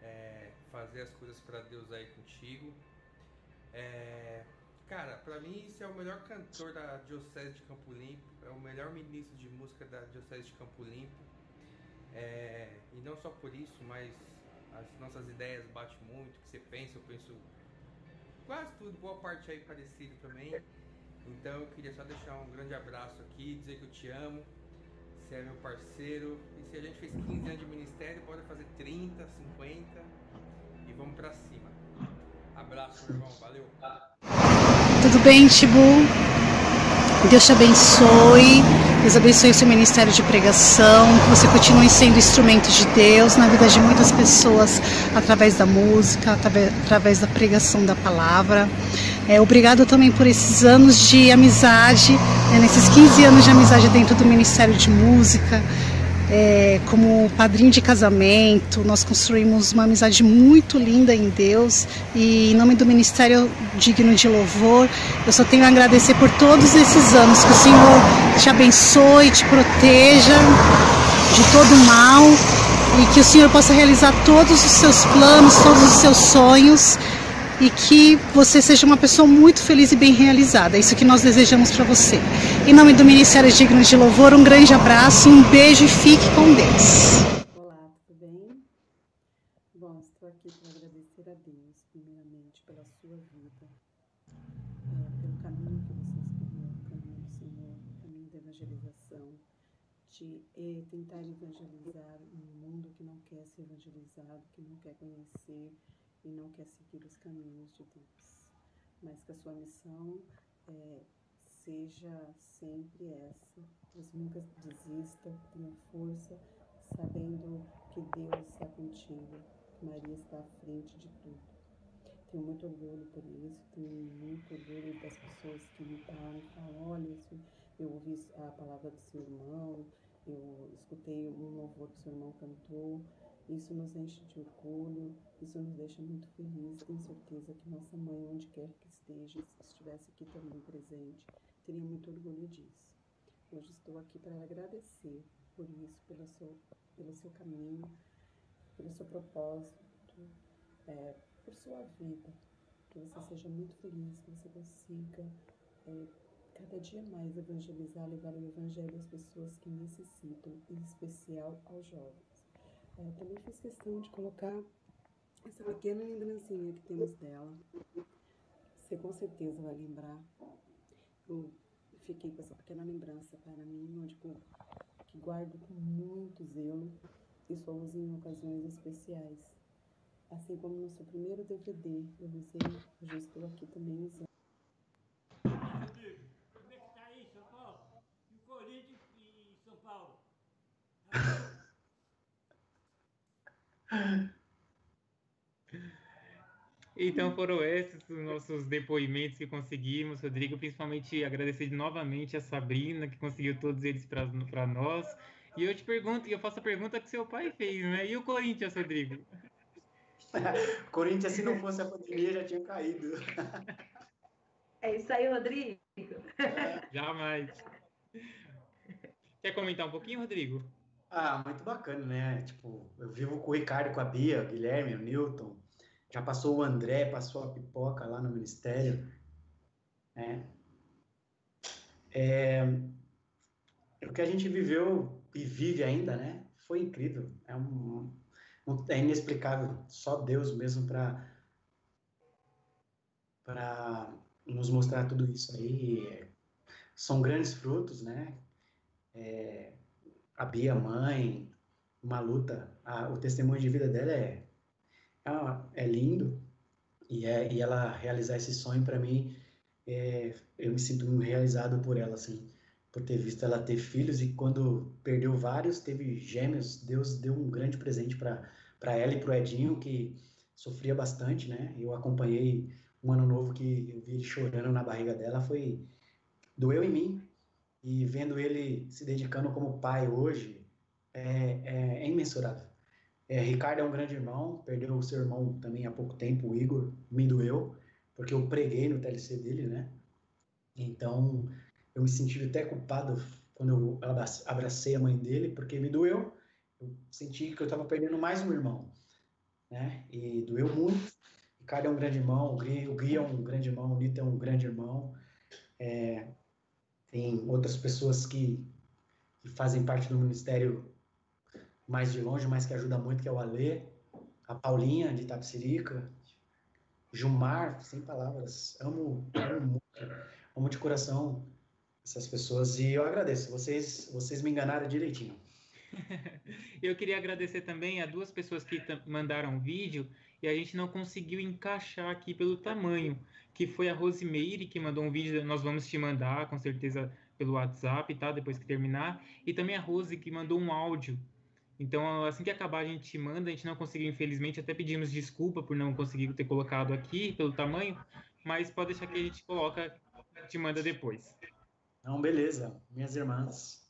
é, fazer as coisas para Deus aí contigo. É, cara, para mim isso é o melhor cantor da Diocese de Campo Limpo, é o melhor ministro de música da Diocese de Campo Limpo. É, e não só por isso, mas as nossas ideias batem muito, o que você pensa, eu penso quase tudo, boa parte aí parecido também. Então eu queria só deixar um grande abraço aqui, dizer que eu te amo. Você é meu parceiro. E se a gente fez 15 anos de ministério, pode fazer 30, 50 e vamos pra cima. Abraço, meu irmão. Valeu. Tudo bem, Tibu? Deus te abençoe. Deus abençoe o seu ministério de pregação. Que você continue sendo instrumento de Deus na vida de muitas pessoas através da música, através da pregação da palavra. É, obrigado também por esses anos de amizade, né, nesses 15 anos de amizade dentro do Ministério de Música. É, como padrinho de casamento, nós construímos uma amizade muito linda em Deus. E em nome do Ministério Digno de Louvor, eu só tenho a agradecer por todos esses anos, que o Senhor te abençoe, te proteja de todo mal. E que o Senhor possa realizar todos os seus planos, todos os seus sonhos e que você seja uma pessoa muito feliz e bem realizada. É isso que nós desejamos para você. Em nome do Ministério Digno de Louvor, um grande abraço, um beijo e fique com Deus. Olá, tudo bem? Bom, estou aqui para agradecer a Deus, primeiramente, pela sua vida, é, pelo caminho que você escolheu, o caminho do Senhor, o caminho da evangelização, de é, tentar evangelizar um mundo que não quer ser evangelizado, que não quer conhecer e não quer seguir os caminhos de Deus, mas que a sua missão é, seja sempre essa. Você nunca desista, tenha força, sabendo que Deus está contigo, que Maria está à frente de tudo. Tenho muito orgulho por isso, tenho muito orgulho das pessoas que me param e falam, olha, eu ouvi a palavra do seu irmão, eu escutei um louvor que seu irmão cantou, isso nos enche de orgulho, isso nos deixa muito felizes. Tenho certeza que nossa mãe, onde quer que esteja, se estivesse aqui também presente, teria muito orgulho disso. Hoje estou aqui para agradecer por isso, pelo seu, pelo seu caminho, pelo seu propósito, é, por sua vida. Que você seja muito feliz, que você consiga é, cada dia mais evangelizar, levar o evangelho às pessoas que necessitam, em especial aos jovens. É, também fiz questão de colocar essa pequena lembrancinha que temos dela. Você com certeza vai lembrar. Eu fiquei com essa pequena lembrança para mim, onde que guardo com muito zelo e só uso em ocasiões especiais. Assim como no seu primeiro DVD, eu usei, eu já estou aqui também usando. Como é que tá aí, São Paulo? E o Corinthians e São Paulo? Então foram esses os nossos depoimentos que conseguimos, Rodrigo. Principalmente agradecer novamente a Sabrina, que conseguiu todos eles para nós. E eu te pergunto, e eu faço a pergunta que seu pai fez, né? E o Corinthians, Rodrigo? Corinthians, se não fosse a pandemia, já tinha caído. É isso aí, Rodrigo. Jamais. Quer comentar um pouquinho, Rodrigo? Ah, muito bacana, né? Tipo, eu vivo com o Ricardo, com a Bia, o Guilherme, o Newton. Já passou o André, passou a pipoca lá no ministério. Né? É, o que a gente viveu e vive ainda, né? Foi incrível. É, um, é inexplicável. Só Deus mesmo para para nos mostrar tudo isso aí. São grandes frutos, né? É, a Bia, mãe, uma luta. A, o testemunho de vida dela é, é, é lindo e, é, e ela realizar esse sonho para mim, é, eu me sinto realizado por ela, assim, por ter visto ela ter filhos e quando perdeu vários, teve gêmeos, Deus deu um grande presente para ela e para o Edinho, que sofria bastante, né? Eu acompanhei um ano novo que eu vi ele chorando na barriga dela, foi doeu em mim, e vendo ele se dedicando como pai hoje, é, é, é imensurável. É, Ricardo é um grande irmão, perdeu o seu irmão também há pouco tempo, o Igor, me doeu, porque eu preguei no TLC dele, né? Então, eu me senti até culpado quando eu abracei a mãe dele, porque me doeu. Eu senti que eu estava perdendo mais um irmão, né? E doeu muito. Ricardo é um grande irmão, o Gui, é um grande irmão, o Nito é um grande irmão. É, tem outras pessoas que, que fazem parte do ministério mais de longe, mas que ajuda muito, que é o Alê, a Paulinha de Tapsirica, Jumar, sem palavras, amo, amo muito, amo de coração essas pessoas e eu agradeço. Vocês, vocês me enganaram direitinho. eu queria agradecer também a duas pessoas que mandaram vídeo e a gente não conseguiu encaixar aqui pelo tamanho, que foi a Rosimeire que mandou um vídeo, nós vamos te mandar com certeza pelo WhatsApp, tá? Depois que terminar, e também a Rose que mandou um áudio. Então, assim que acabar a gente manda, a gente não conseguiu, infelizmente, até pedimos desculpa por não conseguir ter colocado aqui pelo tamanho, mas pode deixar que a gente coloca, te manda depois. Não, beleza, minhas irmãs.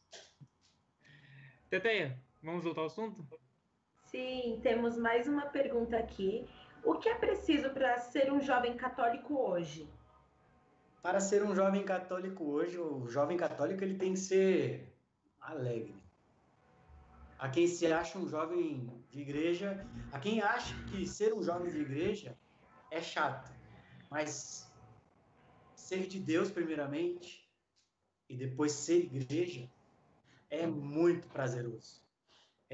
Teteia, vamos voltar ao assunto? Sim, temos mais uma pergunta aqui. O que é preciso para ser um jovem católico hoje? Para ser um jovem católico hoje, o jovem católico ele tem que ser alegre. A quem se acha um jovem de igreja, a quem acha que ser um jovem de igreja é chato, mas ser de Deus primeiramente e depois ser igreja é muito prazeroso.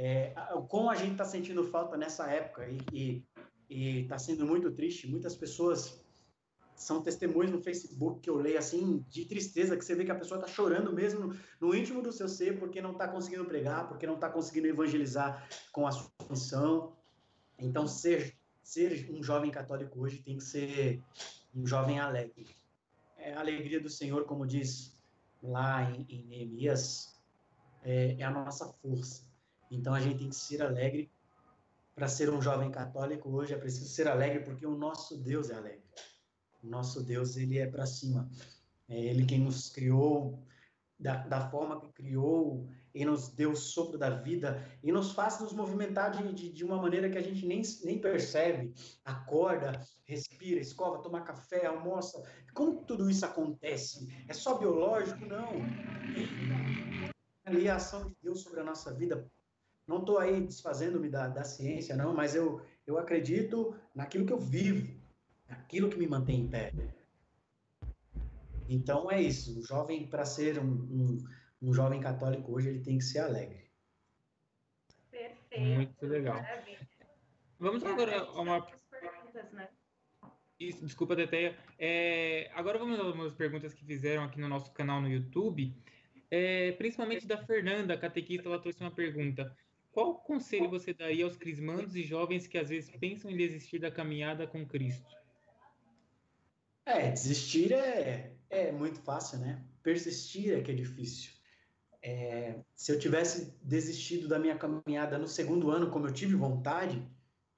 É, como a gente está sentindo falta nessa época e está sendo muito triste, muitas pessoas são testemunhos no Facebook que eu leio assim de tristeza que você vê que a pessoa está chorando mesmo no, no, íntimo do seu ser porque não está conseguindo pregar, porque não está conseguindo evangelizar com a sua missão. Então ser ser um jovem católico hoje tem que ser um jovem alegre. É a alegria do Senhor, como diz lá em, em Neemias, é, é a nossa força. Então a gente tem que ser alegre. Para ser um jovem católico hoje é preciso ser alegre porque o nosso Deus é alegre. O nosso Deus ele é para cima. É ele quem nos criou da, da forma que criou e nos deu o sopro da vida e nos faz nos movimentar de, de, de, uma maneira que a gente nem, nem percebe. Acorda, respira, escova, toma café, almoça. Como tudo isso acontece? É só biológico? Não. Ali a ação de Deus sobre a nossa vida não estou aí desfazendo-me da, da ciência, não, mas eu, eu acredito naquilo que eu vivo, naquilo que me mantém em pé. Então é isso. O jovem, para ser um, um, um, jovem católico hoje, ele tem que ser alegre. Perfeito. Muito legal. Maravilha. Vamos agora a uma. Perguntas, né? Isso, desculpa, Teteia. É, agora vamos a algumas perguntas que fizeram aqui no nosso canal no YouTube. É, principalmente da Fernanda, catequista, ela trouxe uma pergunta. Qual conselho você daria aos crismandos e jovens que às vezes pensam em desistir da caminhada com Cristo? É, desistir é, é muito fácil, né? Persistir é que é difícil. É, se eu tivesse desistido da minha caminhada no segundo ano, como eu tive vontade,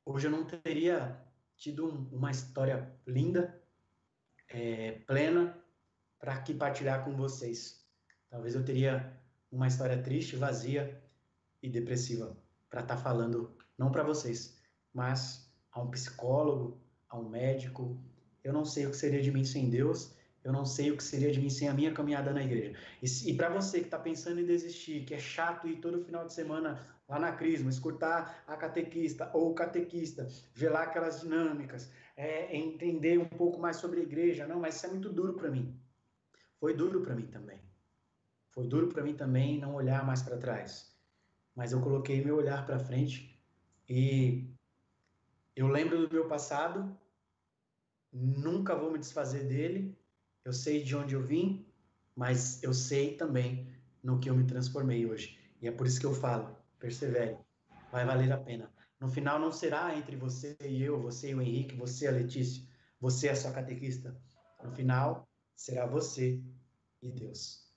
hoje eu não teria tido um, uma história linda, é, plena, para aqui partilhar com vocês. Talvez eu teria uma história triste, vazia, e depressiva para estar tá falando não para vocês, mas a um psicólogo, a um médico. Eu não sei o que seria de mim sem Deus, eu não sei o que seria de mim sem a minha caminhada na igreja. E, e para você que está pensando em desistir, que é chato ir todo final de semana lá na Crisma, escutar a catequista ou o catequista, ver lá aquelas dinâmicas, é, entender um pouco mais sobre a igreja, não, mas isso é muito duro para mim. Foi duro para mim também. Foi duro para mim também não olhar mais para trás mas eu coloquei meu olhar para frente e eu lembro do meu passado, nunca vou me desfazer dele. Eu sei de onde eu vim, mas eu sei também no que eu me transformei hoje. E é por isso que eu falo, persevere, vai valer a pena. No final não será entre você e eu, você e o Henrique, você e a Letícia, você e a sua catequista. No final será você e Deus.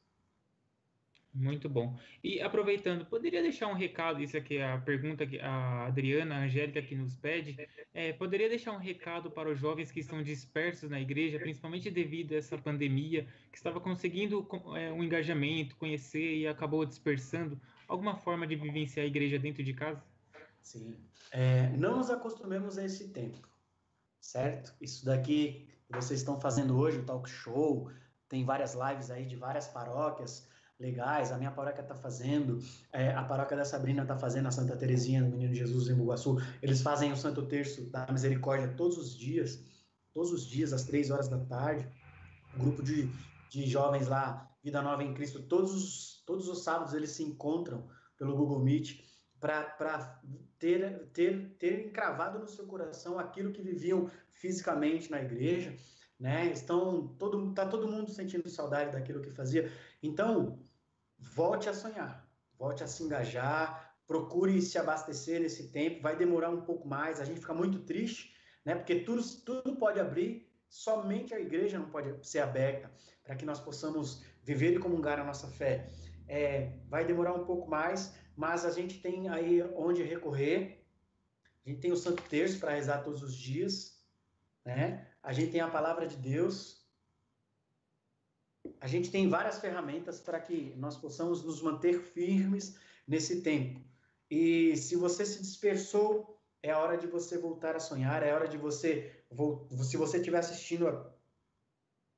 Muito bom. E aproveitando, poderia deixar um recado, isso aqui é a pergunta que a Adriana a Angélica que nos pede, é, poderia deixar um recado para os jovens que estão dispersos na igreja, principalmente devido a essa pandemia, que estava conseguindo é, um engajamento, conhecer e acabou dispersando, alguma forma de vivenciar a igreja dentro de casa? Sim. É, não nos acostumemos a esse tempo, certo? Isso daqui que vocês estão fazendo hoje, o talk show, tem várias lives aí de várias paróquias, legais, a minha paróquia está fazendo, é, a paróquia da Sabrina está fazendo, a Santa Terezinha do Menino Jesus em Bugaçu, eles fazem o Santo Terço da Misericórdia todos os dias, todos os dias, às três horas da tarde, um grupo de, de jovens lá, Vida Nova em Cristo, todos os, todos os sábados eles se encontram pelo Google Meet para ter, ter, ter encravado no seu coração aquilo que viviam fisicamente na igreja, né? Estão todo tá todo mundo sentindo saudade daquilo que fazia. Então, volte a sonhar, volte a se engajar, procure se abastecer nesse tempo. Vai demorar um pouco mais. A gente fica muito triste, né? Porque tudo tudo pode abrir, somente a igreja não pode ser aberta para que nós possamos viver e comungar a nossa fé. É, vai demorar um pouco mais, mas a gente tem aí onde recorrer. A gente tem o Santo Terço para rezar todos os dias, né? A gente tem a palavra de Deus. A gente tem várias ferramentas para que nós possamos nos manter firmes nesse tempo. E se você se dispersou, é a hora de você voltar a sonhar, é a hora de você, se você estiver assistindo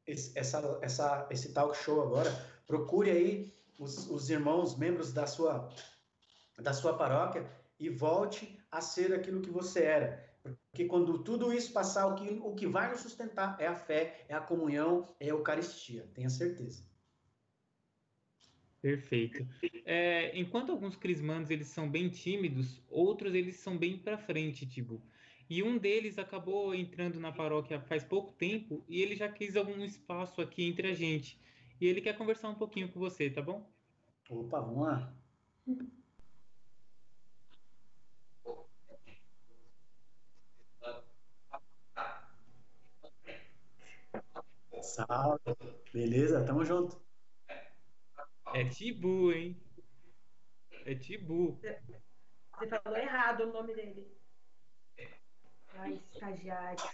esse, essa, essa, esse talk show agora, procure aí os, os irmãos, membros da sua, da sua paróquia e volte a ser aquilo que você era. Porque quando tudo isso passar, o que, o que vai nos sustentar é a fé, é a comunhão, é a Eucaristia, tenha certeza. Perfeito. É, enquanto alguns crismandos eles são bem tímidos, outros eles são bem para frente, tipo. E um deles acabou entrando na paróquia faz pouco tempo e ele já quis algum espaço aqui entre a gente. E ele quer conversar um pouquinho com você, tá bom? Opa, vamos lá. Salve. Beleza? Tamo junto. É Tibu, hein? É Tibu. Você falou errado o nome dele. Ai, estagiário.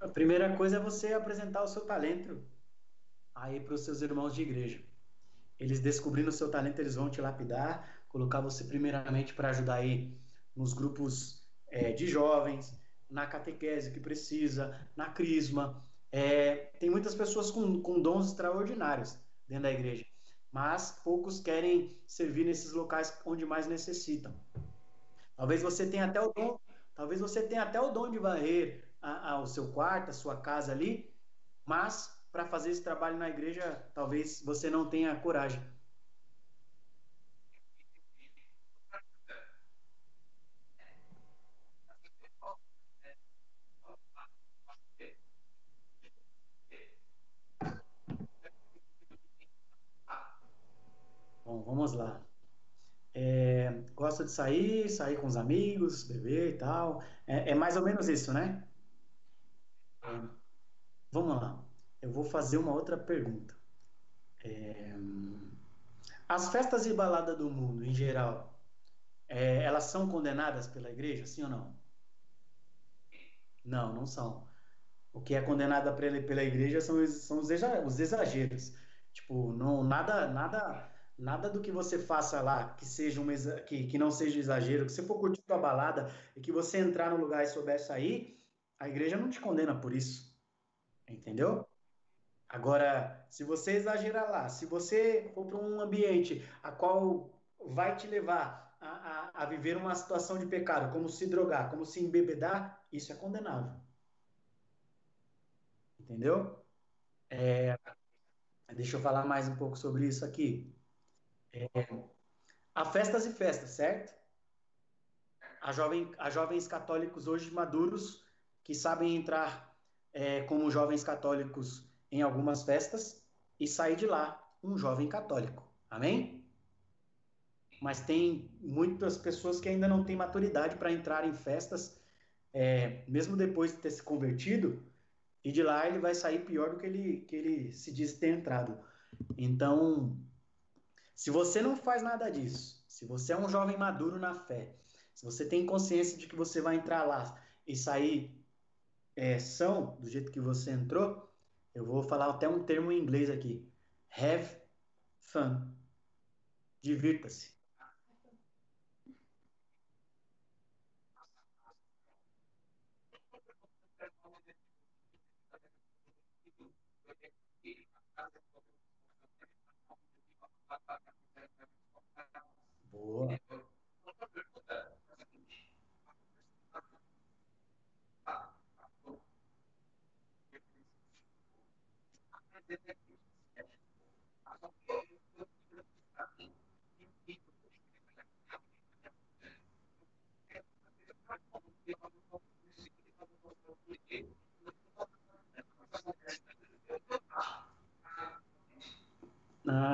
A primeira coisa é você apresentar o seu talento aí para os seus irmãos de igreja. Eles descobrindo o seu talento, eles vão te lapidar, colocar você primeiramente para ajudar aí nos grupos é, de jovens, na catequese que precisa, na crisma. É, tem muitas pessoas com, com dons extraordinários dentro da igreja, mas poucos querem servir nesses locais onde mais necessitam. Talvez você tenha até o dom, talvez você tenha até o dom de varrer a, a, o seu quarto, a sua casa ali, mas para fazer esse trabalho na igreja, talvez você não tenha coragem. Bom, vamos lá. É, gosta de sair, sair com os amigos, beber e tal. É, é mais ou menos isso, né? É, vamos lá. Eu vou fazer uma outra pergunta. É, as festas e balada do mundo, em geral, é, elas são condenadas pela igreja, sim ou não? Não, não são. O que é condenado pela, pela igreja são, são os exageros. Tipo, não, nada, nada Nada do que você faça lá que seja um que, que não seja exagero, que você for curtir a balada e que você entrar no lugar e souber sair, a igreja não te condena por isso. Entendeu? Agora, se você exagerar lá, se você for para um ambiente a qual vai te levar a, a, a, viver uma situação de pecado, como se drogar, como se embebedar, isso é condenável. Entendeu? É, deixa eu falar mais um pouco sobre isso aqui. Há festas e festas, certo? Há, jovem, há jovens católicos hoje maduros que sabem entrar é, como jovens católicos em algumas festas e sair de lá um jovem católico. Amém? Mas tem muitas pessoas que ainda não têm maturidade para entrar em festas, é, mesmo depois de ter se convertido, e de lá ele vai sair pior do que ele, que ele se diz ter entrado. Então, se você não faz nada disso, se você é um jovem maduro na fé, se você tem consciência de que você vai entrar lá e sair é, são do jeito que você entrou, eu vou falar até um termo em inglês aqui. Have fun. Divirta-se.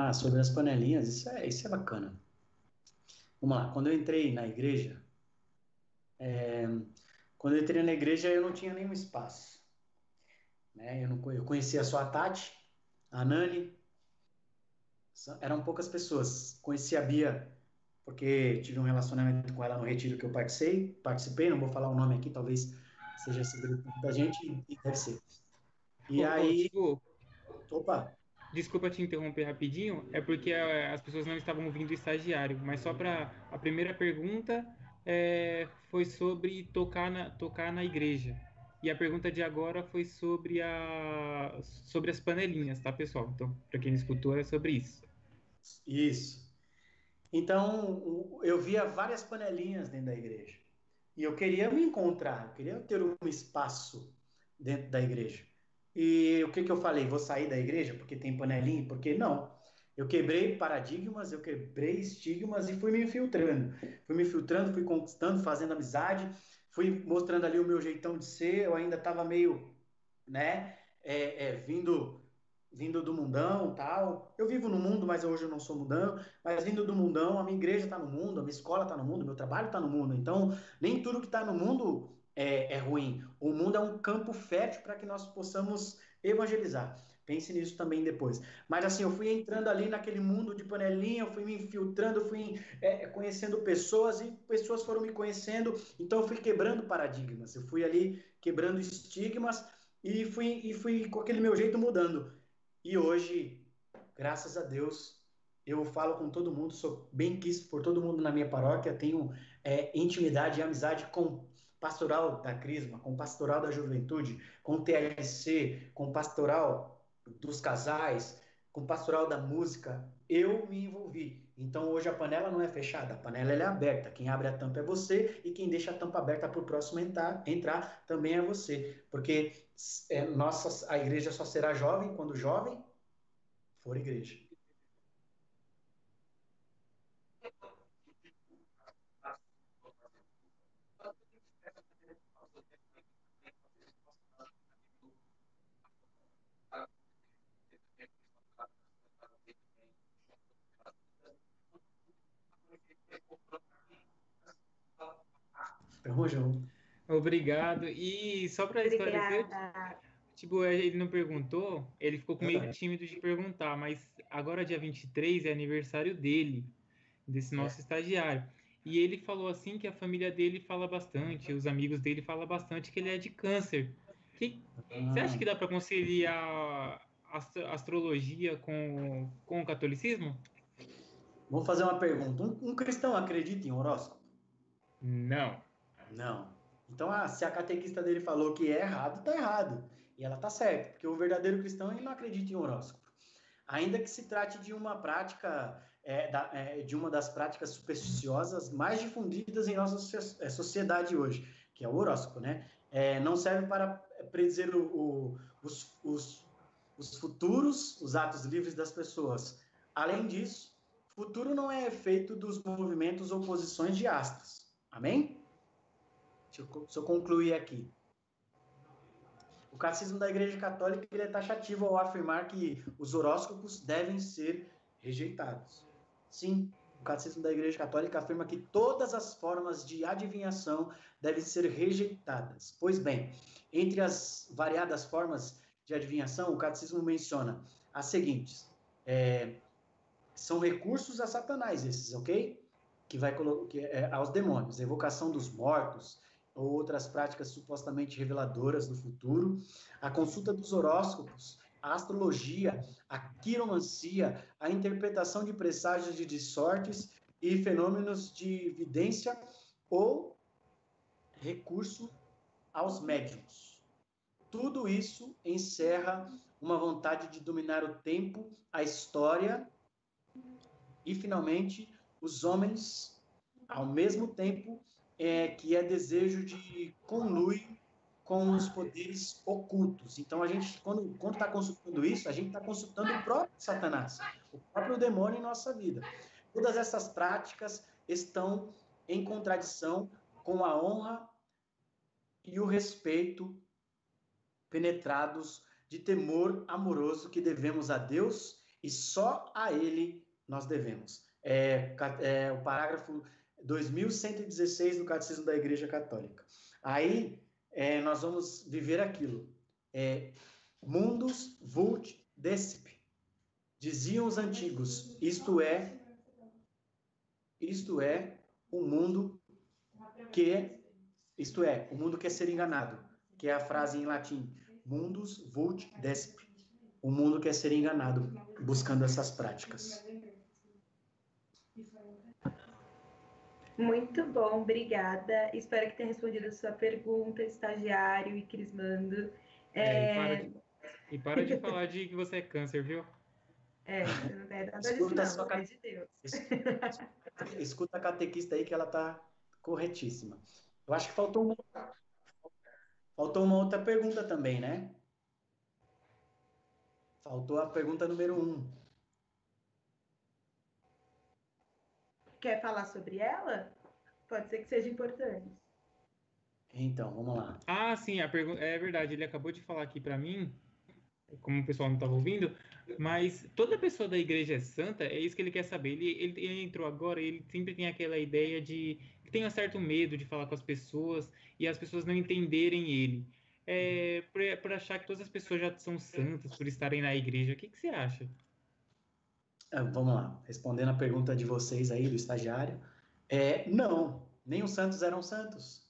Ah, sobre as panelinhas, isso é, isso é bacana. Vamos lá, quando eu entrei na igreja, é, quando eu entrei na igreja eu não tinha nenhum espaço. Né? Eu, não, eu conhecia só a Tati, a Nani, eram poucas pessoas. Conheci a Bia porque tive um relacionamento com ela no retiro que eu participei, participei, não vou falar o nome aqui, talvez seja segredo da gente, e deve ser. E ô, aí, Chico, opa, Desculpa te interromper rapidinho, é porque eh, as pessoas não estavam ouvindo o estagiário, mas só para a primeira pergunta eh, foi sobre tocar na, tocar na igreja. E a pergunta de agora foi sobre a sobre as panelinhas, tá, pessoal? Então, para quem escutou, é sobre isso. Isso. Então, eu via várias panelinhas dentro da igreja. E eu queria me encontrar, eu queria ter um espaço dentro da igreja. E o que que eu falei? Vou sair da igreja porque tem panelinha? Porque não. Eu quebrei paradigmas, eu quebrei estigmas e fui me infiltrando. Fui me filtrando, fui conquistando, fazendo amizade, fui mostrando ali o meu jeitão de ser. Eu ainda estava meio, né, é, é, vindo vindo do mundão, tal. Eu vivo no mundo, mas hoje eu não sou mundão, mas vindo do mundão, a minha igreja está no mundo, a minha escola está no mundo, meu trabalho está no mundo. Então, nem tudo que está no mundo é, é ruim. O mundo é um campo fértil para que nós possamos evangelizar. Pense nisso também depois. Mas assim, eu fui entrando ali naquele mundo de panelinha, eu fui me infiltrando, fui é, conhecendo pessoas e pessoas foram me conhecendo. Então eu fui quebrando paradigmas, eu fui ali quebrando estigmas e fui, e fui com aquele meu jeito mudando. E hoje, graças a Deus, eu falo com todo mundo, sou bem quisto por todo mundo na minha paróquia, tenho é, intimidade e amizade com pastoral da Crisma, com pastoral da juventude, com TLC, com pastoral dos casais, com pastoral da música. Eu me envolvi. Então hoje a panela não é fechada, a panela ela é aberta. Quem abre a tampa é você e quem deixa a tampa aberta para o próximo entrar, entrar também é você. Porque é, nossa, a igreja só será jovem quando jovem for igreja. Tamo junto. Obrigado. E só para esclarecer, tipo, ele não perguntou, ele ficou com meio Aham. tímido de perguntar, mas agora dia 23 é aniversário dele, desse nosso estagiário. E ele falou assim que a família dele fala bastante, os amigos dele falam bastante que ele é de câncer. Que, você acha que dá para conciliar ast- astrologia com, com o catolicismo? Vou fazer uma pergunta. Um, um cristão acredita em horóscopo? Não. Não. Então, ah, se a catequista dele falou que é errado, tá errado. E ela tá certa, porque o verdadeiro cristão ele não acredita em horóscopo. Ainda que se trate de uma prática, é, da- é, de uma das práticas supersticiosas mais difundidas em nossa é, sociedade hoje, que é o horóscopo, né? É, não serve para predizer o- o- os, os, os futuros, os atos livres das pessoas. Além disso, futuro não é efeito dos movimentos ou posições de astros. Amém? Deixa eu, concluir aqui. O catecismo da Igreja Católica ele é taxativo ao afirmar que os horóscopos devem ser rejeitados. Sim, o catecismo da Igreja Católica afirma que todas as formas de adivinhação devem ser rejeitadas. Pois bem, entre as variadas formas de adivinhação, o catecismo menciona as seguintes: é, são recursos a Satanás esses, ok? Que vai colo- que é, aos demônios, evocação dos mortos ou outras práticas supostamente reveladoras do futuro, a consulta dos horóscopos, a astrologia, a quiromancia, a interpretação de presságios de, de sortes e fenômenos de vidência ou recurso aos médiums. Tudo isso encerra uma vontade de dominar o tempo, a história e, finalmente, os homens, ao mesmo tempo é, que é desejo de conluir com os poderes ocultos. Então, a gente, quando está consultando isso, a gente está consultando o próprio Satanás, o próprio demônio em nossa vida. Todas essas práticas estão em contradição com a honra e o respeito penetrados de temor amoroso que devemos a Deus e só a Ele nós devemos. É, é o parágrafo 2116 do Catecismo da Igreja Católica. Aí é, nós vamos viver aquilo. É, mundus vult decip. Diziam os antigos, isto é, isto é o mundo que, isto é, o mundo quer ser enganado, que é a frase em latim, mundus vult decip. O mundo quer ser enganado, buscando essas práticas. Muito bom, obrigada. Espero que tenha respondido a sua pergunta, estagiário e Crismando. É... É, e, para de, e para de falar de que você é câncer, viu? É, não é nada disso, não, sua... pelo de Deus. Escuta a catequista aí que ela está corretíssima. Eu acho que faltou uma, faltou uma outra pergunta também, né? Faltou a pergunta número um. Quer falar sobre ela? Pode ser que seja importante. Então, vamos lá. Ah, sim, a pergunta é verdade. Ele acabou de falar aqui para mim, como o pessoal não estava ouvindo, mas toda pessoa da igreja é santa, é isso que ele quer saber. Ele, ele, ele entrou agora, ele sempre tem aquela ideia de que tem um certo medo de falar com as pessoas e as pessoas não entenderem ele. É, por, por achar que todas as pessoas já são santas por estarem na igreja. O que, que você acha? Ah, vamos lá, respondendo a pergunta de vocês aí, do estagiário. É, não, os santos eram santos.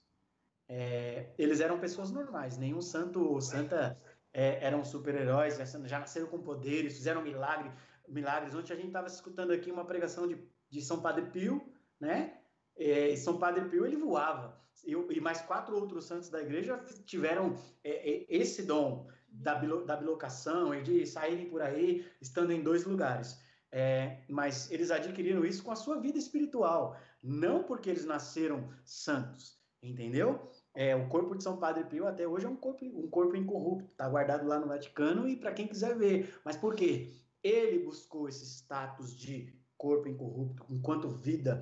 É, eles eram pessoas normais, nenhum santo ou santa é, eram super-heróis, já nasceram com poderes, fizeram milagre, milagres. Ontem a gente estava escutando aqui uma pregação de, de São Padre Pio, né? É, São Padre Pio ele voava. E, e, mais quatro outros santos da igreja tiveram é, é, esse dom da, da bilocação e de saírem por aí estando em dois lugares. É, mas eles adquiriram isso com a sua vida espiritual, não porque eles nasceram santos, entendeu? É, o corpo de São Padre Pio até hoje é um corpo, um corpo incorrupto, está guardado lá no Vaticano e para quem quiser ver. Mas por quê? Ele buscou esse status de corpo incorrupto enquanto vida.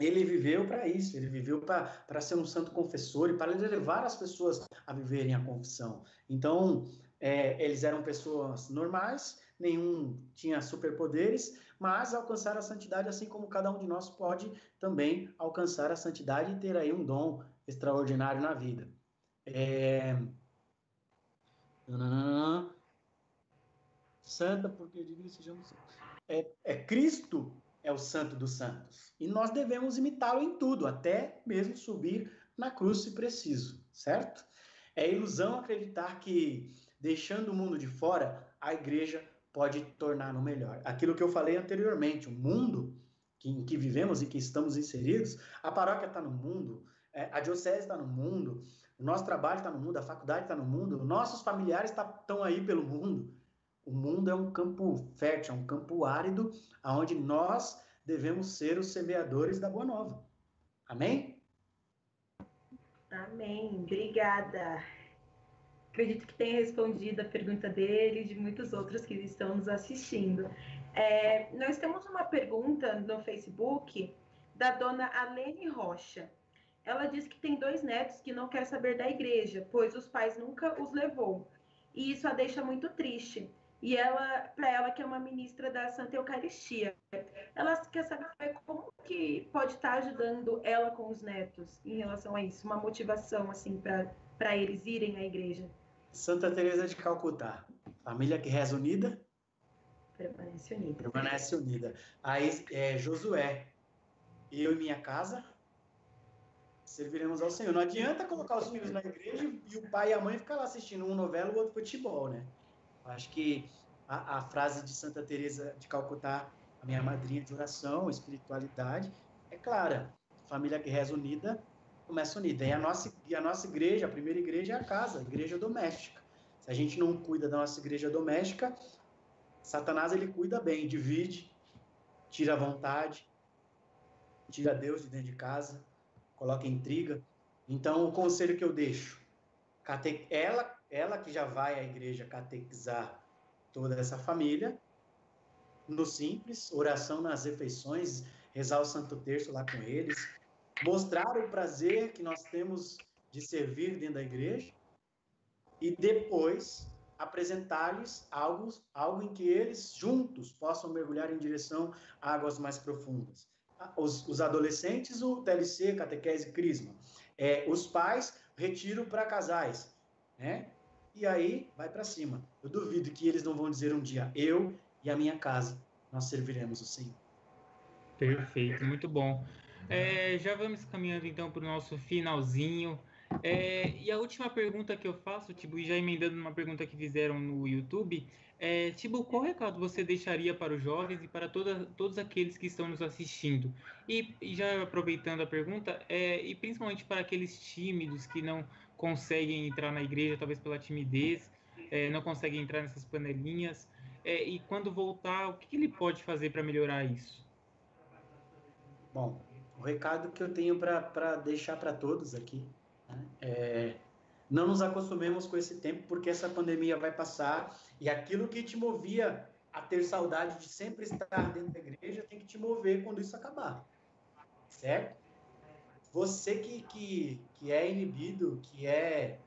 Ele viveu para isso, ele viveu para ser um santo confessor e para levar as pessoas a viverem a confissão. Então, é, eles eram pessoas normais, nenhum tinha superpoderes, mas alcançaram a santidade assim como cada um de nós pode também alcançar a santidade e ter aí um dom extraordinário na vida. É... Santa, porque digno sejamos é, é Cristo é o santo dos santos. E nós devemos imitá-lo em tudo, até mesmo subir na cruz se preciso, certo? É ilusão acreditar que, deixando o mundo de fora, a igreja pode tornar no melhor. Aquilo que eu falei anteriormente, o mundo que, em que vivemos e que estamos inseridos, a paróquia está no mundo, é, a diocese está no mundo, o nosso trabalho está no mundo, a faculdade está no mundo, nossos familiares estão tá, aí pelo mundo. O mundo é um campo fértil, é um campo árido, onde nós devemos ser os semeadores da Boa Nova. Amém? Amém. Obrigada. Acredito que tenha respondido a pergunta dele e de muitos outros que estão nos assistindo. É, nós temos uma pergunta no Facebook da dona Alene Rocha. Ela diz que tem dois netos que não quer saber da igreja, pois os pais nunca os levou. E isso a deixa muito triste. E ela, para ela que é uma ministra da Santa Eucaristia, ela quer saber como que pode estar ajudando ela com os netos em relação a isso, uma motivação assim para eles irem à igreja. Santa Teresa de Calcutá. Família que reza unida. Permanece unida. Permanece unida. Aí, é, Josué. Eu e minha casa serviremos ao Senhor. Não adianta colocar os filhos na igreja e o pai e a mãe ficar lá assistindo um novela, o outro futebol, né? Acho que a, a frase de Santa Teresa de Calcutá, a minha madrinha de oração, espiritualidade, é clara. Família que reza unida começa unida. E a nossa, e a nossa igreja, a primeira igreja é a casa, a igreja doméstica. Se a gente não cuida da nossa igreja doméstica, Satanás ele cuida bem, divide, tira a vontade, tira Deus de dentro de casa, coloca intriga. Então, o conselho que eu deixo: cate... ela, ela que já vai à igreja catequizar toda essa família, no simples, oração nas refeições, rezar o Santo Terço lá com eles, mostrar o prazer que nós temos de servir dentro da igreja e depois apresentar-lhes algo, algo em que eles juntos possam mergulhar em direção a águas mais profundas. Os, os adolescentes, o TLC, catequese, crisma. É, os pais, retiro para casais, né? E aí vai para cima. Eu duvido que eles não vão dizer um dia, eu e a minha casa, nós serviremos o Senhor. Perfeito, muito bom. É, já vamos caminhando então para o nosso finalzinho. É, e a última pergunta que eu faço, Tibu, e já emendando uma pergunta que fizeram no YouTube, é, qual recado você deixaria para os jovens e para toda, todos aqueles que estão nos assistindo? E, e já aproveitando a pergunta, é, e principalmente para aqueles tímidos que não conseguem entrar na igreja, talvez pela timidez, é, não conseguem entrar nessas panelinhas, é, e quando voltar, o que, que ele pode fazer para melhorar isso? Bom, o recado que eu tenho para deixar para todos aqui né? É, não nos acostumemos com esse tempo, porque essa pandemia vai passar e aquilo que te movia a ter saudade de sempre estar dentro da igreja tem que te mover quando isso acabar. Certo? Você que, que, que é inibido, que é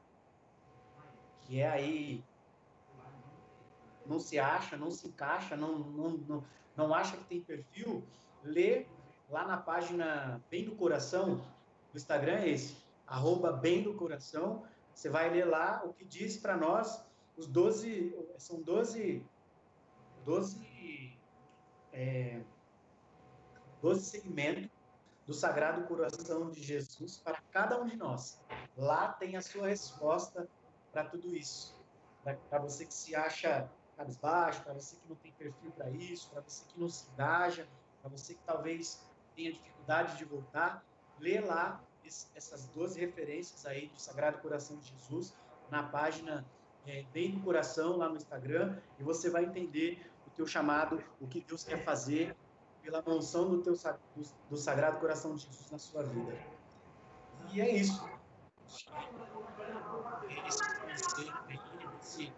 que é aí não se acha, não se encaixa, não, não, não, não acha que tem perfil, lê lá na página Bem do Coração, o Instagram é esse, arroba bem do coração, você vai ler lá o que diz para nós os 12, são 12, 12, é, 12 segmentos do Sagrado Coração de Jesus para cada um de nós. Lá tem a sua resposta para tudo isso. Para você que se acha cabisbaixo, para você que não tem perfil para isso, para você que não se engaja, para você que talvez tenha dificuldade de voltar, lê lá essas 12 referências aí do Sagrado Coração de Jesus na página é, Bem do Coração, lá no Instagram, e você vai entender o teu chamado, o que Deus quer fazer pela mansão do, teu, do, do Sagrado Coração de Jesus na sua vida. E é isso. Esse, esse,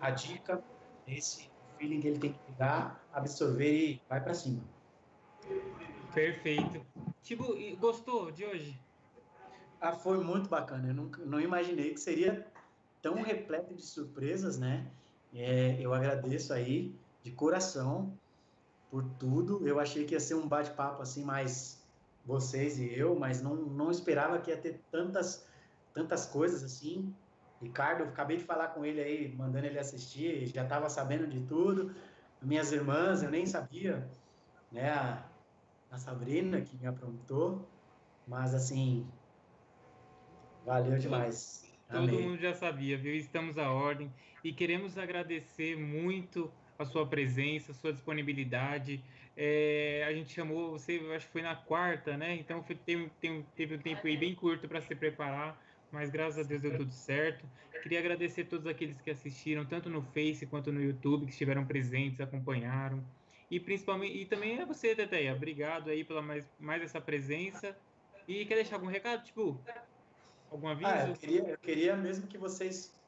a dica, esse feeling que ele tem que pegar, absorver e vai para cima. Perfeito. Tipo, gostou de hoje? Ah, foi muito bacana. Eu nunca, não imaginei que seria tão repleto de surpresas, né? É, eu agradeço aí de coração por tudo. Eu achei que ia ser um bate-papo assim mais vocês e eu, mas não, não esperava que ia ter tantas tantas coisas assim. Ricardo, eu acabei de falar com ele aí, mandando ele assistir, já estava sabendo de tudo. Minhas irmãs, eu nem sabia, né? A, Sabrina que me aprontou, mas assim, Valeu demais. Todo Amém. mundo já sabia, viu? Estamos à ordem e queremos agradecer muito a sua presença, a sua disponibilidade. É, a gente chamou você, acho que foi na quarta, né? Então foi, tem, tem, teve um tempo aí bem curto para se preparar, mas graças a Deus deu tudo certo. Queria agradecer a todos aqueles que assistiram, tanto no Face quanto no YouTube, que estiveram presentes, acompanharam. E principalmente, e também a você, Teteia. Obrigado aí pela mais, mais essa presença. E quer deixar algum recado? Tipo, Algum aviso? Ah, eu, queria, eu queria mesmo que vocês,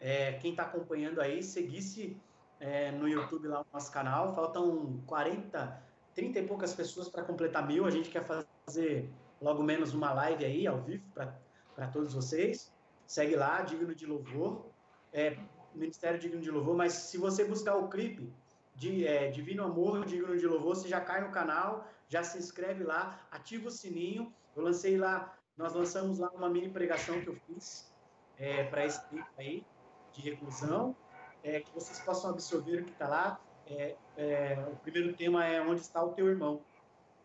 é, quem está acompanhando aí, seguisse é, no YouTube lá o nosso canal. Faltam 40, 30 e poucas pessoas para completar mil. A gente quer fazer logo menos uma live aí, ao vivo, para todos vocês. Segue lá, Digno de Louvor. É, Ministério Digno de Louvor, mas se você buscar o clipe de é, Divino Amor, Digno de Louvor, você já cai no canal, já se inscreve lá, ativa o sininho. Eu lancei lá nós lançamos lá uma mini pregação que eu fiz é, para esse tempo aí de reclusão, é, que vocês possam absorver o que está lá. É, é, o primeiro tema é Onde está o teu irmão?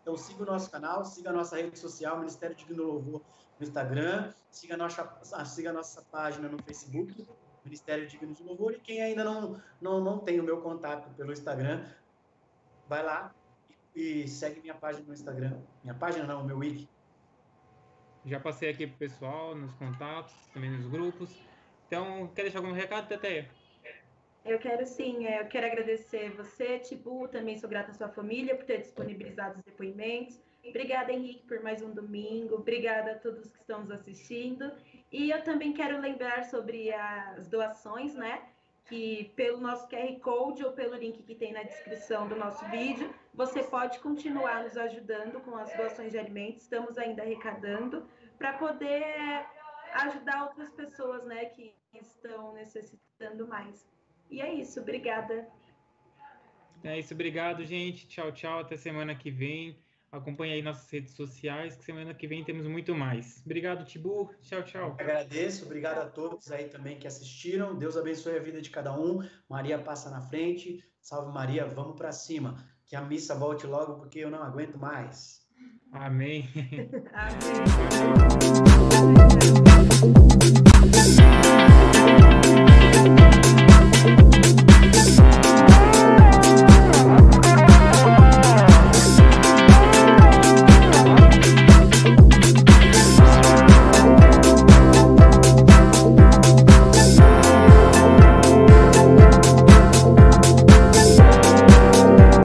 Então siga o nosso canal, siga a nossa rede social, Ministério Divino Louvor no Instagram, siga a nossa, siga a nossa página no Facebook, Ministério Divino de Louvor, e quem ainda não, não, não tem o meu contato pelo Instagram, vai lá e, e segue minha página no Instagram. Minha página não, o meu wiki, já passei aqui pro pessoal, nos contatos, também nos grupos. Então, quer deixar algum recado, Teteia? Eu quero sim, é, eu quero agradecer você, Tibu, também sou grata à sua família por ter disponibilizado os depoimentos. Obrigada, Henrique, por mais um domingo. Obrigada a todos que estão nos assistindo. E eu também quero lembrar sobre as doações, né? Que pelo nosso QR Code ou pelo link que tem na descrição do nosso vídeo, você pode continuar nos ajudando com as doações de alimentos. Estamos ainda arrecadando para poder ajudar outras pessoas, né, que estão necessitando mais. E é isso, obrigada. É isso, obrigado, gente. Tchau, tchau. Até semana que vem. Acompanhe aí nossas redes sociais, que semana que vem temos muito mais. Obrigado, Tibu. Tchau, tchau. agradeço, obrigado a todos aí também que assistiram. Deus abençoe a vida de cada um. Maria passa na frente. Salve Maria, vamos para cima. Que a missa volte logo, porque eu não aguento mais. Amém. Amém.